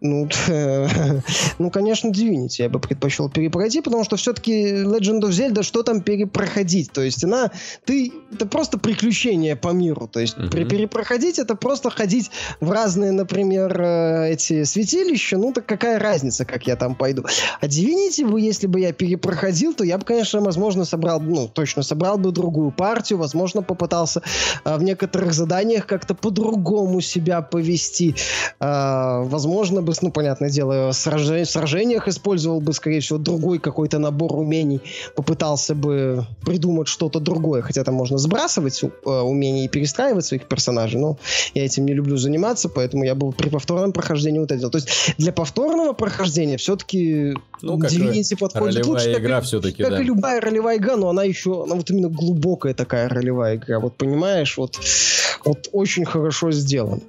Ну, ну, конечно, Divinity я бы предпочел перепройти, потому что все-таки Legend of Zelda, что там перепроходить? То есть она, ты, это просто приключение по миру. То есть uh-huh. перепроходить это просто ходить в разные, например, э, эти святилища. Ну, так какая разница, как я там пойду? А Divinity, если бы я перепроходил, то я бы, конечно, возможно, собрал, ну, точно собрал бы другую партию, возможно, попытался а, в некоторых заданиях как-то по-другому себя повести. А, возможно, бы, ну, понятное дело, в сражениях, сражениях использовал бы, скорее всего, другой какой-то набор умений, попытался бы придумать что-то другое, хотя там можно сбрасывать э, умения и перестраивать своих персонажей, но я этим не люблю заниматься, поэтому я бы при повторном прохождении вот это делал. То есть для повторного прохождения все-таки ну, Divinity подходит лучше. игра как, все-таки, Как да. и любая ролевая игра, но она еще, она вот именно глубокая такая ролевая игра. Вот понимаешь, вот, вот очень хорошо сделан.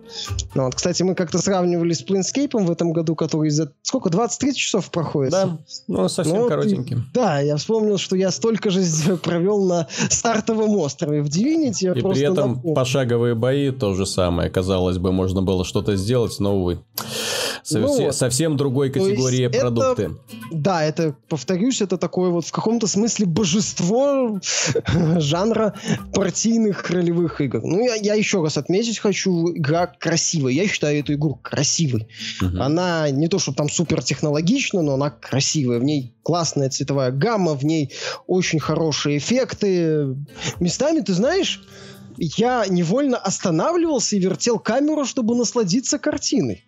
Ну, вот, кстати, мы как-то сравнивали с Planescape в этом году, который за сколько, 23 часов проходит? Да, ну совсем ну, коротенький. да, я вспомнил, что я столько же провел на стартовом острове в Divinity. И при этом напомню. пошаговые бои то же самое. Казалось бы, можно было что-то сделать, но, увы. Совсем, ну, совсем другой категории продукты. Это, да, это, повторюсь, это такое вот в каком-то смысле божество жанра партийных ролевых игр. Ну, я, я еще раз отметить хочу, игра красивая. Я считаю эту игру красивой. Угу. Она не то, что там супер технологична, но она красивая. В ней классная цветовая гамма, в ней очень хорошие эффекты. Местами, ты знаешь, я невольно останавливался и вертел камеру, чтобы насладиться картиной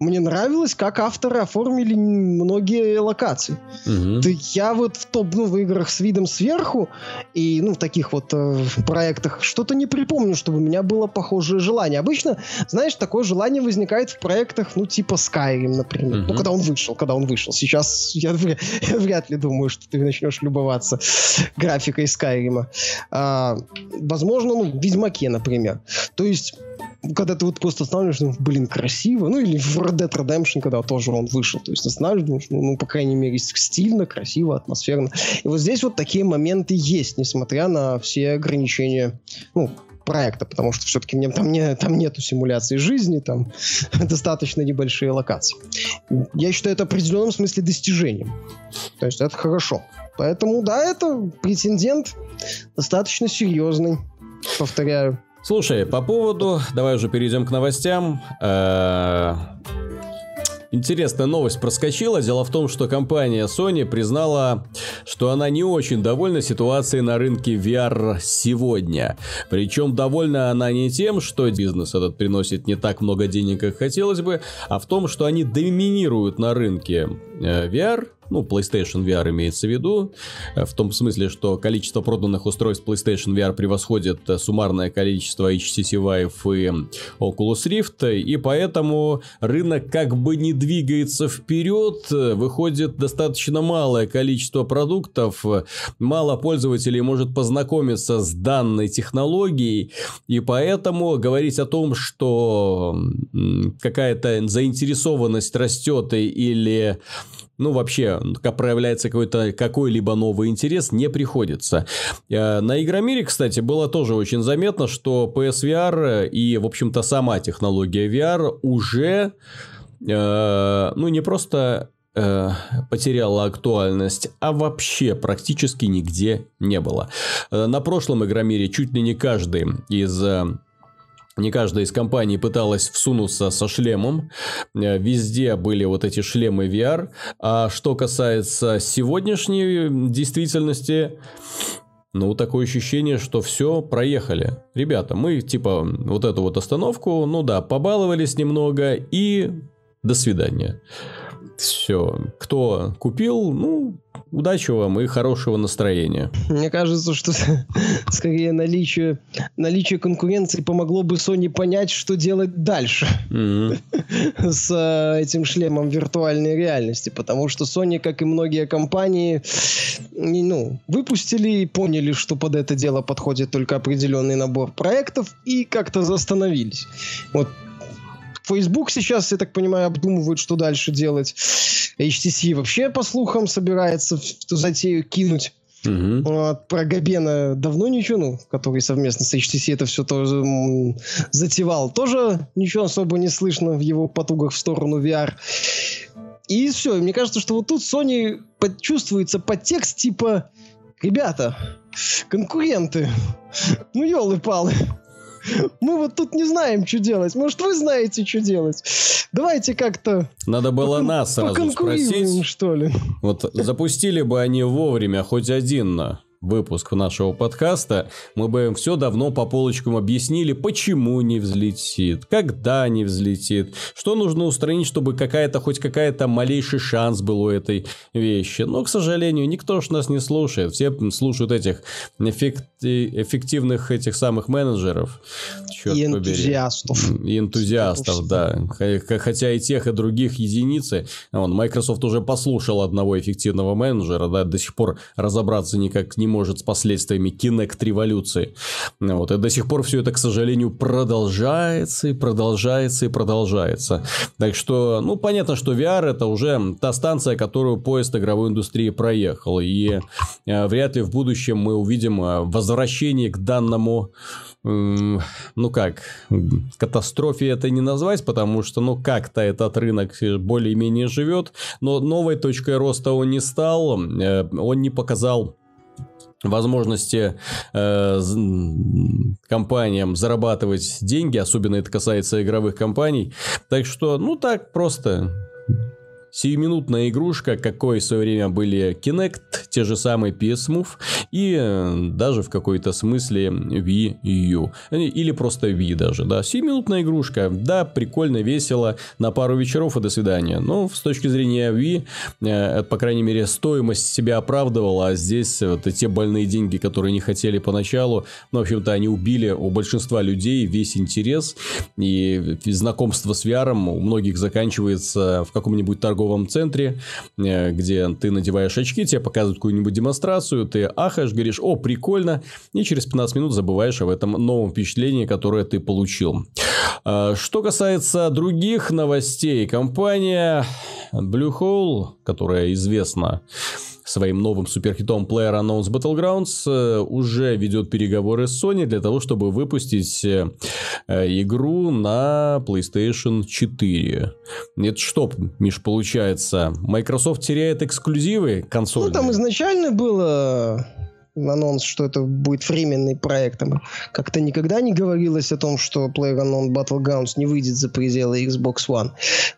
мне нравилось, как авторы оформили многие локации. Угу. Ты, я вот в топ, ну, в играх с видом сверху и, ну, в таких вот э, проектах что-то не припомню, чтобы у меня было похожее желание. Обычно, знаешь, такое желание возникает в проектах, ну, типа Skyrim, например. Угу. Ну, когда он вышел, когда он вышел. Сейчас я, я вряд ли думаю, что ты начнешь любоваться графикой Skyrim. А, возможно, ну, в Ведьмаке, например. То есть когда ты вот просто останавливаешься, ну, блин, красиво, ну, или в Red Dead Redemption, когда тоже он вышел, то есть останавливаешься, ну, ну, по крайней мере, стильно, красиво, атмосферно. И вот здесь вот такие моменты есть, несмотря на все ограничения, ну, проекта, потому что все-таки там, не, там нету симуляции жизни, там достаточно небольшие локации. Я считаю это в определенном смысле достижением. То есть это хорошо. Поэтому, да, это претендент достаточно серьезный, повторяю. Слушай, по поводу, давай уже перейдем к новостям. Э, интересная новость проскочила. Дело в том, что компания Sony признала, что она не очень довольна ситуацией на рынке VR сегодня. Причем довольна она не тем, что бизнес этот приносит не так много денег, как хотелось бы, а в том, что они доминируют на рынке VR ну, PlayStation VR имеется в виду, э, в том смысле, что количество проданных устройств PlayStation VR превосходит э, суммарное количество HTC Vive и Oculus Rift, и поэтому рынок как бы не двигается вперед, выходит достаточно малое количество продуктов, мало пользователей может познакомиться с данной технологией, и поэтому говорить о том, что какая-то заинтересованность растет или ну, вообще, как проявляется какой-то какой-либо новый интерес, не приходится. Э, на Игромире, кстати, было тоже очень заметно, что PSVR и, в общем-то, сама технология VR уже, э, ну, не просто э, потеряла актуальность, а вообще практически нигде не было. На прошлом Игромире чуть ли не каждый из не каждая из компаний пыталась всунуться со шлемом. Э, везде были вот эти шлемы VR. А что касается сегодняшней действительности, ну, такое ощущение, что все, проехали. Ребята, мы, типа, вот эту вот остановку, ну да, побаловались немного и до свидания. Все. Кто купил, ну, удачи вам и хорошего настроения. Мне кажется, что скорее наличие, наличие конкуренции помогло бы Sony понять, что делать дальше mm-hmm. с э, этим шлемом виртуальной реальности. Потому что Sony, как и многие компании, ну, выпустили и поняли, что под это дело подходит только определенный набор проектов и как-то застановились. Вот Facebook сейчас, я так понимаю, обдумывают, что дальше делать. HTC вообще, по слухам, собирается в эту затею кинуть. Угу. Вот, про Габена давно ничего, ну, который совместно с HTC это все тоже м, затевал. Тоже ничего особо не слышно в его потугах в сторону VR. И все, мне кажется, что вот тут Sony чувствуется подтекст типа «Ребята, конкуренты, ну елы-палы, мы вот тут не знаем, что делать. Может, вы знаете, что делать? Давайте как-то... Надо было нас сразу спросить. что ли. Вот запустили бы они вовремя хоть один на выпуск нашего подкаста, мы бы им все давно по полочкам объяснили, почему не взлетит, когда не взлетит, что нужно устранить, чтобы какая-то, хоть какая-то малейший шанс был у этой вещи. Но, к сожалению, никто ж нас не слушает. Все слушают этих эффект... эффективных этих самых менеджеров. Черт и энтузиастов. Побери. И энтузиастов, да. Хотя и тех, и других единицы. Вон, Microsoft уже послушал одного эффективного менеджера, да, до сих пор разобраться никак не может с последствиями Kinect революции. Вот. И до сих пор все это, к сожалению, продолжается и продолжается и продолжается. Так что, ну, понятно, что VR это уже та станция, которую поезд игровой индустрии проехал. И э, вряд ли в будущем мы увидим э, возвращение к данному ну как, катастрофе это не назвать, потому что, ну, как-то этот рынок более-менее живет, но новой точкой роста он не стал, э, он не показал возможности э, компаниям зарабатывать деньги, особенно это касается игровых компаний. Так что, ну так, просто сиюминутная игрушка, какой в свое время были Kinect, те же самые PS Move и э, даже в какой-то смысле Wii U. Или просто Wii даже, да. Сиюминутная игрушка, да, прикольно, весело, на пару вечеров и до свидания. Но с точки зрения Wii, э, по крайней мере, стоимость себя оправдывала, а здесь вот те больные деньги, которые не хотели поначалу, ну, в общем-то, они убили у большинства людей весь интерес, и знакомство с VR у многих заканчивается в каком-нибудь торговом торговом центре, э, где ты надеваешь очки, тебе показывают какую-нибудь демонстрацию, ты ахаешь, говоришь, о, прикольно, и через 15 минут забываешь об этом новом впечатлении, которое ты получил. А, что касается других новостей, компания Bluehole, которая известна своим новым суперхитом PlayerUnknown's Battlegrounds э, уже ведет переговоры с Sony для того, чтобы выпустить э, игру на PlayStation 4. Это что, Миш, получается? Microsoft теряет эксклюзивы консольные? Ну, там изначально было анонс, что это будет временный проект. Как-то никогда не говорилось о том, что PlayerUnknown Battlegrounds не выйдет за пределы Xbox One.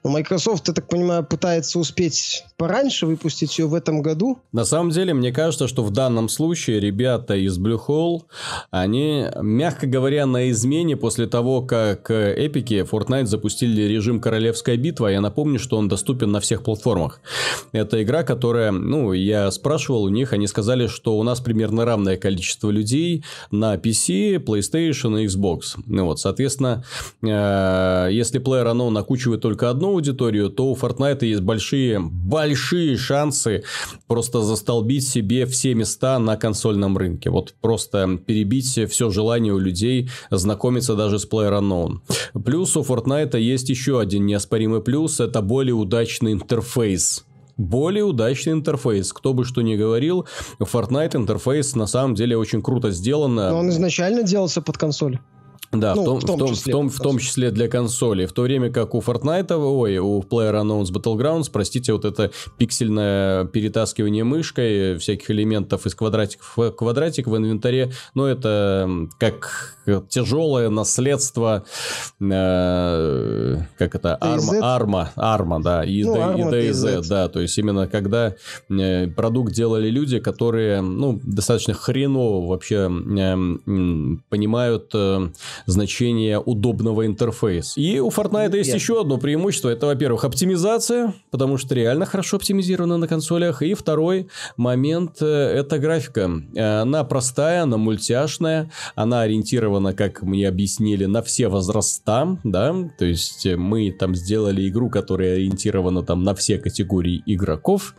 Но Microsoft, я так понимаю, пытается успеть пораньше выпустить ее в этом году. На самом деле, мне кажется, что в данном случае ребята из Blue Hole, они, мягко говоря, на измене после того, как эпики Fortnite запустили режим Королевская битва. Я напомню, что он доступен на всех платформах. Это игра, которая, ну, я спрашивал у них, они сказали, что у нас примерно примерно равное количество людей на PC, PlayStation и Xbox. Ну вот, соответственно, э, если PlayerUnknown накучивает только одну аудиторию, то у Fortnite есть большие, большие шансы просто застолбить себе все места на консольном рынке. Вот просто перебить все желание у людей знакомиться даже с PlayerUnknown. Плюс у Fortnite есть еще один неоспоримый плюс, это более удачный интерфейс более удачный интерфейс. Кто бы что ни говорил, Fortnite интерфейс на самом деле очень круто сделан. Но он изначально делался под консоль. Да, ну, в, том, в, том, числе, в, том, в том числе для консоли. В то время как у Fortnite, ой, у PlayerUnknown's Battlegrounds, простите, вот это пиксельное перетаскивание мышкой всяких элементов из квадратиков в квадратик в инвентаре, но это как тяжелое наследство, э, как это, арма, арма, арма, да, и, ну, D, и D, и Z, да, то есть именно когда э, продукт делали люди, которые, ну, достаточно хреново вообще э, понимают э, значение удобного интерфейса. И у Fortnite есть еще одно преимущество, это, во-первых, оптимизация, потому что реально хорошо оптимизировано на консолях, и второй момент э, это графика. Э, она простая, она мультяшная, она ориентирована, как мне объяснили, на все возраста, да, то есть мы там сделали игру, которая ориентирована там на все категории игроков,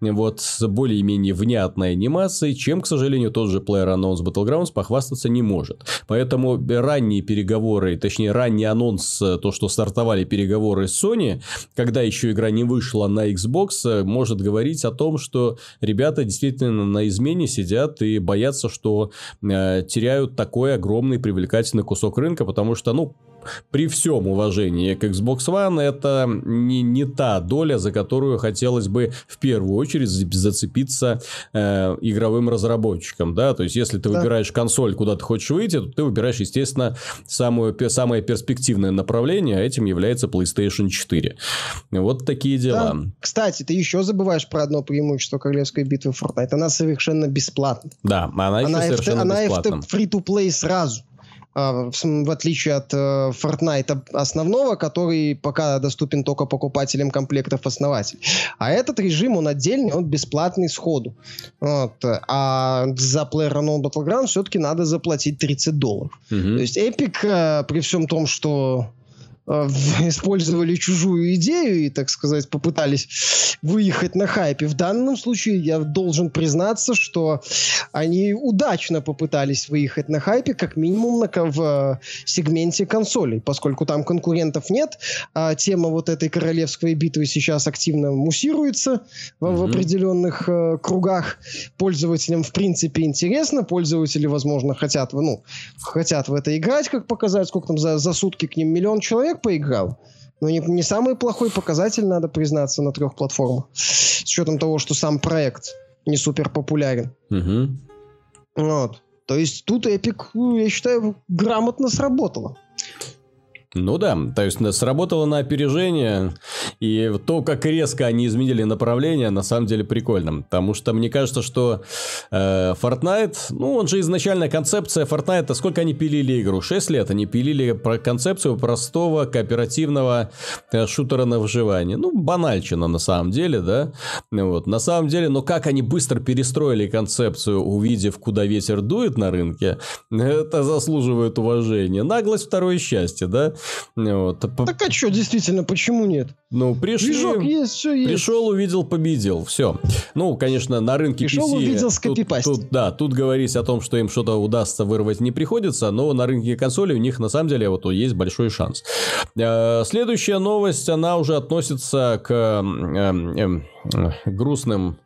вот, с более-менее внятной анимацией, чем, к сожалению, тот же PlayerUnknown's Battlegrounds похвастаться не может. Поэтому ранние переговоры, точнее, ранний анонс, то, что стартовали переговоры с Sony, когда еще игра не вышла на Xbox, может говорить о том, что ребята действительно на измене сидят и боятся, что э, теряют такой огромный привлекательный кусок рынка, потому что, ну, при всем уважении к Xbox One, это не, не та доля, за которую хотелось бы в первую очередь зацепиться э, игровым разработчикам, да, то есть, если ты да. выбираешь консоль, куда ты хочешь выйти, то ты выбираешь, естественно, самую, самое перспективное направление, а этим является PlayStation 4. Вот такие дела. Да. Кстати, ты еще забываешь про одно преимущество Королевской битвы Fortnite. Она совершенно бесплатна. Да, она, она еще совершенно она бесплатна. Она free-to-play сразу. А, в отличие от э, Fortnite основного, который пока доступен только покупателям комплектов основатель. А этот режим, он отдельный, он бесплатный сходу. Вот. А за PlayerUnknown Battleground все-таки надо заплатить 30 долларов. Угу. То есть Epic, э, при всем том, что использовали чужую идею и, так сказать, попытались выехать на хайпе. В данном случае я должен признаться, что они удачно попытались выехать на хайпе, как минимум на, в сегменте консолей, поскольку там конкурентов нет, а тема вот этой королевской битвы сейчас активно муссируется в, mm-hmm. в определенных э, кругах. Пользователям, в принципе, интересно. Пользователи, возможно, хотят, ну, хотят в это играть, как показать, сколько там за, за сутки к ним миллион человек поиграл. Но не, не самый плохой показатель, надо признаться, на трех платформах. С учетом того, что сам проект не супер популярен. Угу. Вот. То есть тут ну, я считаю, грамотно сработало. Ну да, то есть сработало на опережение, и то, как резко они изменили направление, на самом деле прикольно. Потому что мне кажется, что э, Fortnite, ну он же изначально концепция Fortnite, сколько они пилили игру? 6 лет они пилили про концепцию простого кооперативного э, шутера на выживание. Ну, банальчина на самом деле, да. Вот. На самом деле, но как они быстро перестроили концепцию, увидев, куда ветер дует на рынке, это заслуживает уважения. Наглость второе счастье, да. Вот. Так а что, действительно, почему нет? Ну, пришли, Движок есть, все есть. Пришел, увидел, победил. Все. Ну, конечно, на рынке Пришел, PC... увидел, скопипасть. Тут, тут, да, тут говорить о том, что им что-то удастся вырвать не приходится, но на рынке консолей у них на самом деле вот есть большой шанс. Э, следующая новость, она уже относится к э, э, грустным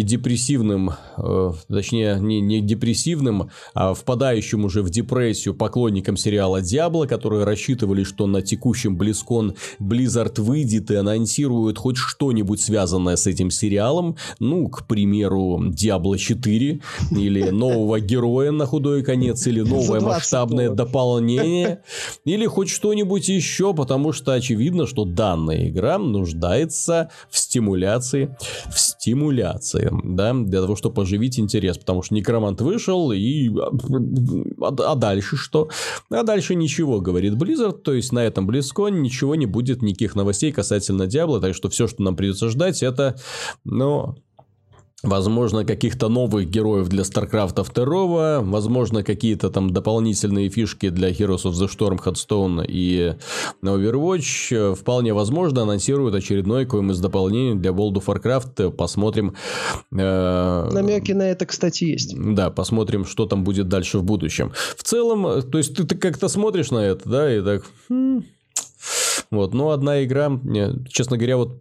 депрессивным, э, точнее, не, не депрессивным, а впадающим уже в депрессию поклонникам сериала «Диабло», которые рассчитывали, что на текущем Близкон Blizzard выйдет и анонсирует хоть что-нибудь связанное с этим сериалом, ну, к примеру, «Диабло 4» или нового героя на худой конец, или новое масштабное дополнение, или хоть что-нибудь еще, потому что очевидно, что данная игра нуждается в стимуляции, в стимуляции да, для того, чтобы оживить интерес, потому что Некромант вышел, и... А, а дальше что? А дальше ничего, говорит Blizzard, то есть на этом BlizzCon ничего не будет, никаких новостей касательно Диабла, так что все, что нам придется ждать, это, ну, Возможно, каких-то новых героев для StarCraft 2, возможно, какие-то там дополнительные фишки для Heroes of the Storm, Hearthstone и Overwatch. Вполне возможно, анонсируют очередной какое-нибудь дополнение для World of Warcraft. Посмотрим. Э... Намеки на это, кстати, есть. Да, посмотрим, что там будет дальше в будущем. В целом, то есть ты, ты как-то смотришь на это, да, и так... Хм, Вот, но одна игра, э, честно говоря, вот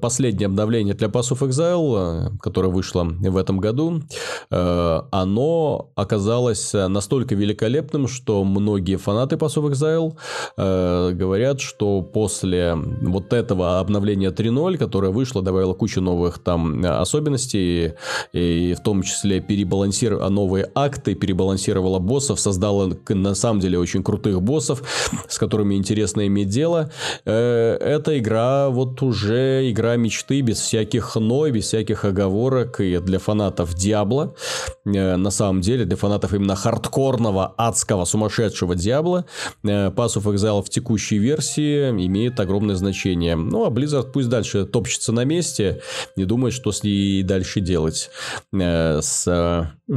последнее обновление для Pass of Exile, которое вышло в этом году, оно оказалось настолько великолепным, что многие фанаты Pass of Exile говорят, что после вот этого обновления 3.0, которое вышло, добавило кучу новых там особенностей, и в том числе перебалансировало новые акты, перебалансировало боссов, создало на самом деле очень крутых боссов, с которыми интересно иметь дело. Э, эта игра вот уже игра мечты, без всяких но, без всяких оговорок, и для фанатов Диабло, э, на самом деле, для фанатов именно хардкорного, адского, сумасшедшего Диабло, э, Pass of Exile в текущей версии имеет огромное значение. Ну, а Blizzard пусть дальше топчется на месте, не думает, что с ней дальше делать с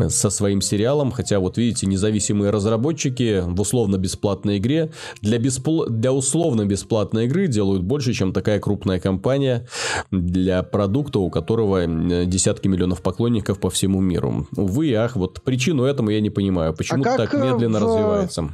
со своим сериалом, хотя вот видите, независимые разработчики в условно-бесплатной игре для, беспл... для условно-бесплатной игры делают больше, чем такая крупная компания для продукта, у которого десятки миллионов поклонников по всему миру. Увы ах, вот причину этому я не понимаю, почему а так медленно в... развивается.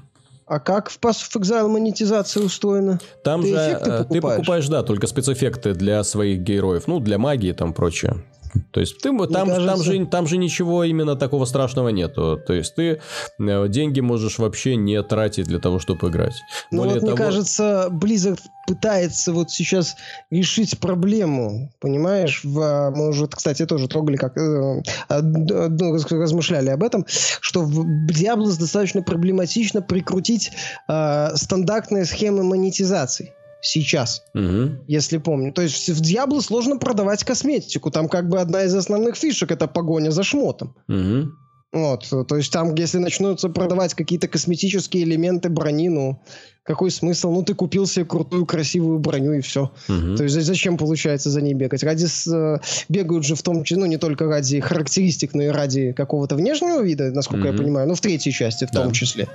А как в Pass of Exile монетизация устроена? Там ты же покупаешь? ты покупаешь, да, только спецэффекты для своих героев, ну, для магии и там прочее. То есть ты, там, кажется... там, же, там же ничего именно такого страшного нету. То есть ты э, деньги можешь вообще не тратить для того, чтобы играть. Ну вот того... мне кажется, Blizzard пытается вот сейчас решить проблему, понимаешь? В, мы уже, кстати, тоже трогали, как э, размышляли об этом, что в Diablo достаточно проблематично прикрутить э, стандартные схемы монетизации сейчас, угу. если помню. То есть в Diablo сложно продавать косметику. Там как бы одна из основных фишек это погоня за шмотом. Угу. Вот, то есть там, если начнутся продавать какие-то косметические элементы брони, ну, какой смысл? Ну, ты купил себе крутую, красивую броню и все. Угу. То есть зачем, получается, за ней бегать? Ради э, бегают же в том числе, ну, не только ради характеристик, но и ради какого-то внешнего вида, насколько угу. я понимаю, ну, в третьей части в да. том числе.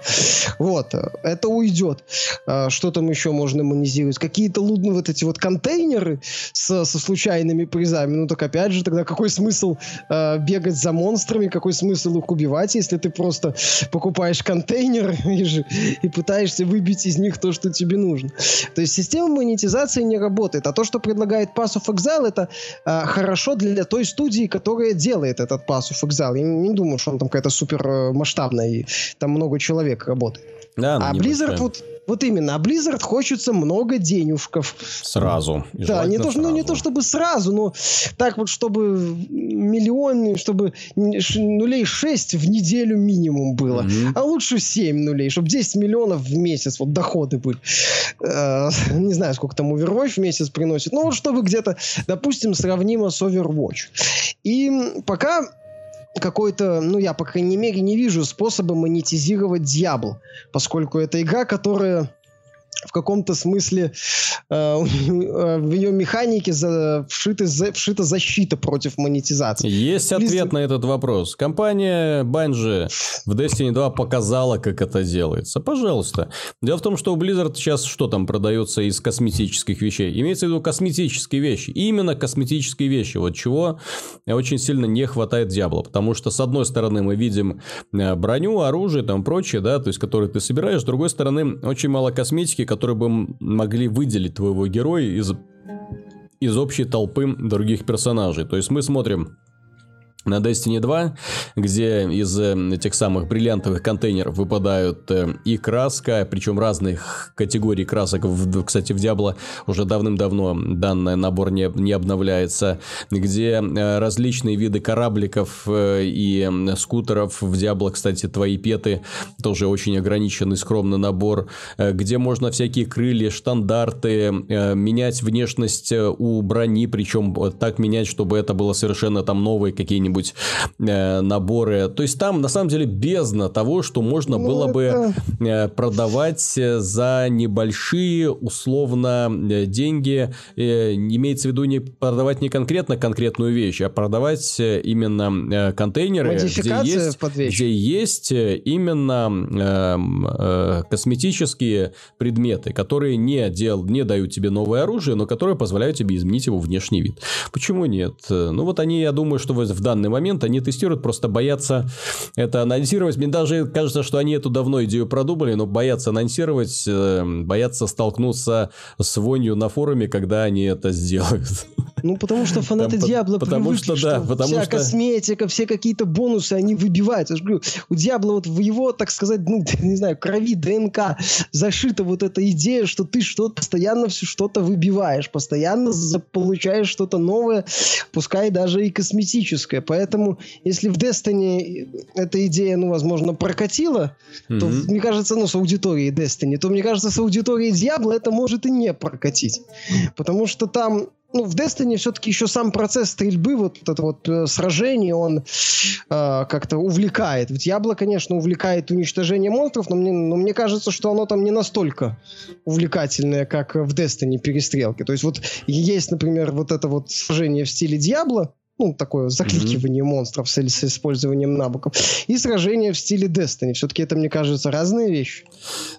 Вот, это уйдет. А, что там еще можно монетизировать? Какие-то лудные вот эти вот контейнеры со, со случайными призами. Ну, так опять же, тогда какой смысл э, бегать за монстрами, какой смысл их убивать, если ты просто покупаешь контейнер и, же, и пытаешься выбить из них то, что тебе нужно. То есть система монетизации не работает. А то, что предлагает Pass of Exile, это э, хорошо для той студии, которая делает этот Pass of Exile. Я не думаю, что он там какая-то супер э, масштабная, и там много человек работает. Да, а Blizzard вот вот именно, а Blizzard хочется много денежков. Сразу. да, не то, сразу. Ну, не то чтобы сразу, но так вот, чтобы миллион, чтобы нулей 6 в неделю минимум было. Mm-hmm. А лучше 7 нулей, чтобы 10 миллионов в месяц вот доходы были. Э, не знаю, сколько там Overwatch в месяц приносит. Ну, вот чтобы где-то, допустим, сравнимо с Overwatch. И пока какой-то, ну, я, по крайней мере, не вижу способа монетизировать Diablo, поскольку это игра, которая в каком-то смысле э, э, в ее механике за, вшита, за, вшита защита против монетизации. Есть ответ на этот вопрос. Компания Bungie в Destiny 2 показала, как это делается. Пожалуйста. Дело в том, что у Blizzard сейчас что там продается из косметических вещей? Имеется в виду косметические вещи. Именно косметические вещи. Вот чего очень сильно не хватает Diablo. Потому что, с одной стороны, мы видим э, броню, оружие, там прочее, да, то есть, которые ты собираешь. С другой стороны, очень мало косметики, которые бы могли выделить твоего героя из, из общей толпы других персонажей. То есть мы смотрим на Destiny 2, где из э, этих самых бриллиантовых контейнеров выпадают э, и краска, причем разных категорий красок. Кстати, в Diablo уже давным-давно данный набор не, не обновляется, где э, различные виды корабликов и скутеров. В Diablo, кстати, твои петы тоже очень ограниченный, скромный набор, где можно всякие крылья, штандарты, менять внешность у брони, причем так менять, чтобы это было совершенно там новые какие-нибудь какие-нибудь э, наборы. То есть там на самом деле бездна того, что можно ну, было это... бы э, продавать за небольшие условно э, деньги. Э, имеется в виду не продавать не конкретно конкретную вещь, а продавать э, именно э, контейнеры, где есть, где есть э, именно э, э, косметические предметы, которые не, дел, не дают тебе новое оружие, но которые позволяют тебе изменить его внешний вид. Почему нет? Ну вот они, я думаю, что в данный данный момент. Они тестируют, просто боятся это анонсировать. Мне даже кажется, что они эту давно идею продумали, но боятся анонсировать, э, боятся столкнуться с вонью на форуме, когда они это сделают. Ну, потому что фанаты Диабло потому привыкли, что, да, потому вся что... косметика, все какие-то бонусы, они выбиваются. Я же говорю, у Диабло вот в его, так сказать, ну, не знаю, крови, ДНК зашита вот эта идея, что ты что-то постоянно все что-то выбиваешь, постоянно получаешь что-то новое, пускай даже и косметическое. Поэтому, если в Destiny эта идея, ну, возможно, прокатила, mm-hmm. то, мне кажется, ну, с аудиторией Destiny, то, мне кажется, с аудиторией Diablo это может и не прокатить. Потому что там ну, в Destiny все-таки еще сам процесс стрельбы, вот это вот э, сражение, он э, как-то увлекает. В Diablo, конечно, увлекает уничтожение монстров, но мне, но мне кажется, что оно там не настолько увлекательное, как в Destiny перестрелки. То есть вот есть, например, вот это вот сражение в стиле Diablo, ну, такое закликивание mm-hmm. монстров с, с использованием навыков, и сражение в стиле Destiny. Все-таки это, мне кажется, разные вещи.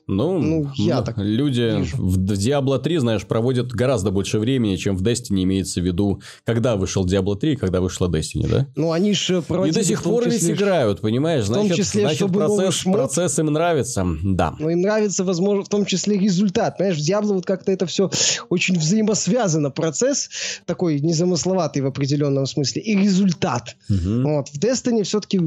Ну, ну я так люди вижу. в Diablo 3, знаешь, проводят гораздо больше времени, чем в Destiny имеется в виду, когда вышел Diablo 3 и когда вышла Destiny, да? Ну, они же проводили... И до сих пор ведь играют, понимаешь? Значит, в том числе, значит процесс, шмот... процесс им нравится, да. Ну, им нравится, возможно, в том числе результат. Понимаешь, в Diablo вот как-то это все очень взаимосвязано. Процесс такой незамысловатый в определенном смысле смысле, и результат. Угу. Вот. В Destiny все-таки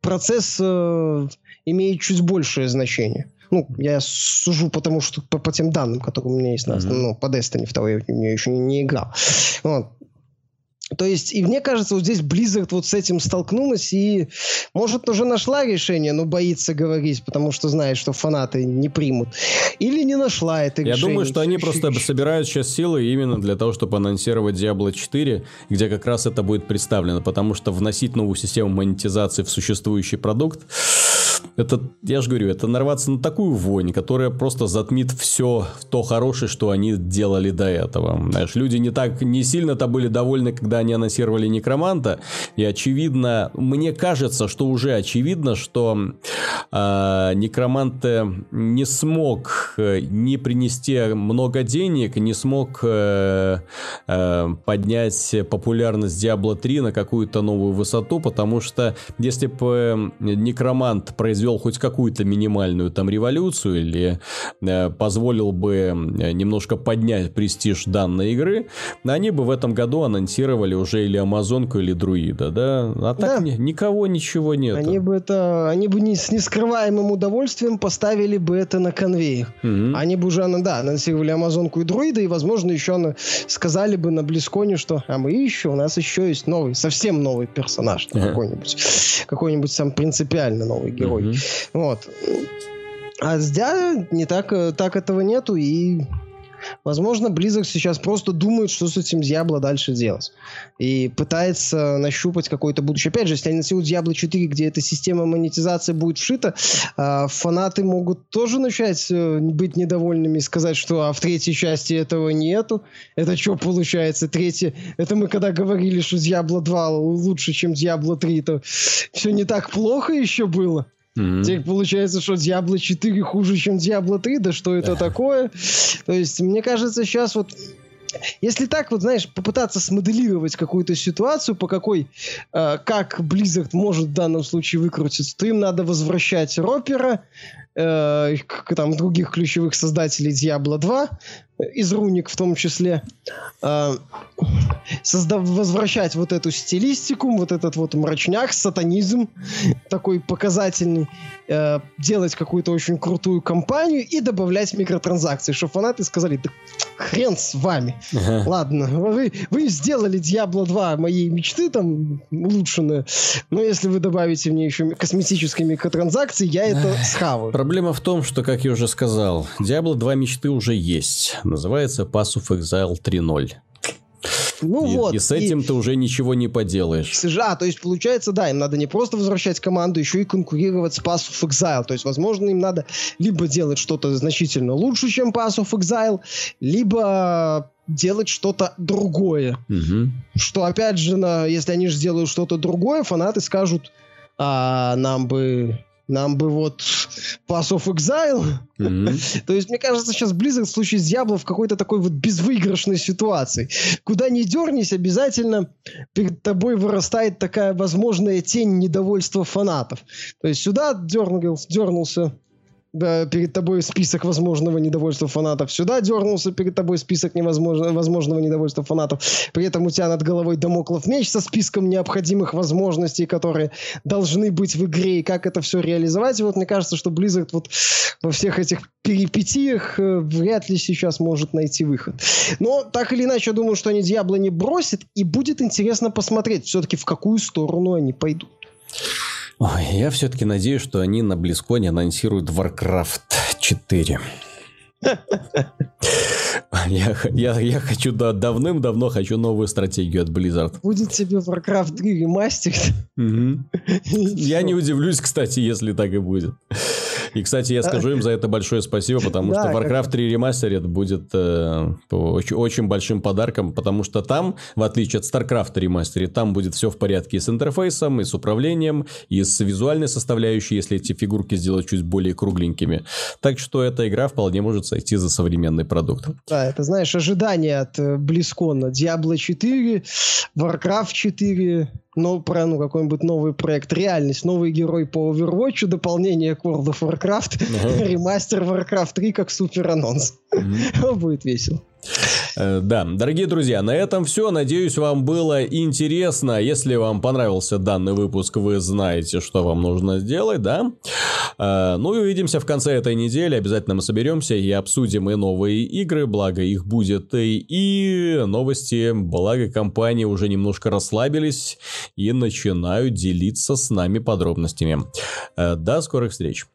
процесс э, имеет чуть большее значение. Ну, я сужу потому, что по, по тем данным, которые у меня есть, mm-hmm. ну, по Destiny 2 я еще не, не играл. Вот. То есть, и мне кажется, вот здесь Blizzard вот с этим столкнулась и, может, уже нашла решение, но боится говорить, потому что знает, что фанаты не примут. Или не нашла это Я решение. Я думаю, что они просто собирают сейчас силы именно для того, чтобы анонсировать Diablo 4, где как раз это будет представлено, потому что вносить новую систему монетизации в существующий продукт это, я же говорю, это нарваться на такую вонь, которая просто затмит все то хорошее, что они делали до этого. Знаешь, люди не так, не сильно-то были довольны, когда они анонсировали Некроманта, и очевидно, мне кажется, что уже очевидно, что э, Некромант не смог э, не принести много денег, не смог э, э, поднять популярность Diablo 3 на какую-то новую высоту, потому что если бы э, Некромант произвел хоть какую-то минимальную там революцию или э, позволил бы э, немножко поднять престиж данной игры, они бы в этом году анонсировали уже или Амазонку, или Друида, да? А так да. Ни, никого ничего нет. Они бы это, они бы не, с нескрываемым удовольствием поставили бы это на конвейер. Угу. Они бы уже, да, анонсировали Амазонку и Друида, и, возможно, еще сказали бы на Близконе, что а мы еще, у нас еще есть новый, совсем новый персонаж, какой-нибудь, какой-нибудь сам принципиально новый герой. Mm-hmm. Вот. А Дя не так, э, так этого нету, и Возможно, Близок сейчас просто думает, что с этим Diablo дальше делать. И пытается нащупать какое-то будущее. Опять же, если они насилуют Diablo 4, где эта система монетизации будет вшита, а, фанаты могут тоже начать э, быть недовольными и сказать, что а в третьей части этого нету. Это что получается? Третья... Это мы когда говорили, что Diablo 2 лучше, чем Diablo 3, то все не так плохо еще было. Mm-hmm. Теперь получается, что Diablo 4 хуже, чем Diablo 3, да что это такое? То есть, мне кажется, сейчас вот если так вот, знаешь, попытаться смоделировать какую-то ситуацию, по какой, э, как Blizzard может в данном случае выкрутиться, то им надо возвращать Ропера, э, к, там, других ключевых создателей Diablo 2, из руник в том числе, э, создав, возвращать вот эту стилистику, вот этот вот мрачняк, сатанизм такой показательный, э, делать какую-то очень крутую кампанию и добавлять микротранзакции, чтобы фанаты сказали, да хрен с вами. Ага. Ладно, вы, вы сделали Diablo 2 моей мечты там улучшенные, но если вы добавите мне еще косметические микротранзакции, я это схаваю. Проблема в том, что, как я уже сказал, Diablo 2 мечты уже есть. Называется Pass of Exile 3.0. Ну и, вот. И с этим и... ты уже ничего не поделаешь. А, то есть получается, да, им надо не просто возвращать команду, еще и конкурировать с Pass of Exile. То есть, возможно, им надо либо делать что-то значительно лучше, чем Pass of Exile, либо делать что-то другое. Угу. Что, опять же, на, если они же сделают что-то другое, фанаты скажут, а, нам бы нам бы вот Pass of Exile. Mm-hmm. То есть, мне кажется, сейчас Blizzard в случае с Diablo в какой-то такой вот безвыигрышной ситуации. Куда ни дернись, обязательно перед тобой вырастает такая возможная тень недовольства фанатов. То есть сюда дернул, дернулся перед тобой список возможного недовольства фанатов. Сюда дернулся перед тобой список невозможно, возможного недовольства фанатов. При этом у тебя над головой домоклов меч со списком необходимых возможностей, которые должны быть в игре, и как это все реализовать. И вот мне кажется, что Blizzard вот во всех этих перипетиях э, вряд ли сейчас может найти выход. Но так или иначе, я думаю, что они Диабло не бросят, и будет интересно посмотреть все-таки в какую сторону они пойдут. Ой, я все-таки надеюсь, что они на Близконе анонсируют Warcraft 4. Я, я, я хочу, да, давным-давно хочу новую стратегию от Blizzard. Будет тебе Warcraft 3 ремастер. Я не удивлюсь, кстати, если так и будет. И, кстати, я скажу им за это большое спасибо, потому что Warcraft 3 Remastered будет э, очень, большим подарком, потому что там, в отличие от StarCraft Remastered, там будет все в порядке и с интерфейсом, и с управлением, и с визуальной составляющей, если эти фигурки сделать чуть более кругленькими. Так что эта игра вполне может сойти за современный продукт. Да, это, знаешь, ожидания от. Э, Diablo 4, Warcraft 4, но про ну, какой-нибудь новый проект, реальность, новый герой по Overwatch, дополнение к World of Warcraft, uh-huh. ремастер Warcraft 3 как супер анонс. Uh-huh. Будет весело. Э, да, дорогие друзья, на этом все. Надеюсь, вам было интересно. Если вам понравился данный выпуск, вы знаете, что вам нужно сделать, да? Э, ну и увидимся в конце этой недели. Обязательно мы соберемся и обсудим и новые игры, благо их будет и, новости, благо компании уже немножко расслабились и начинают делиться с нами подробностями. Э, до скорых встреч.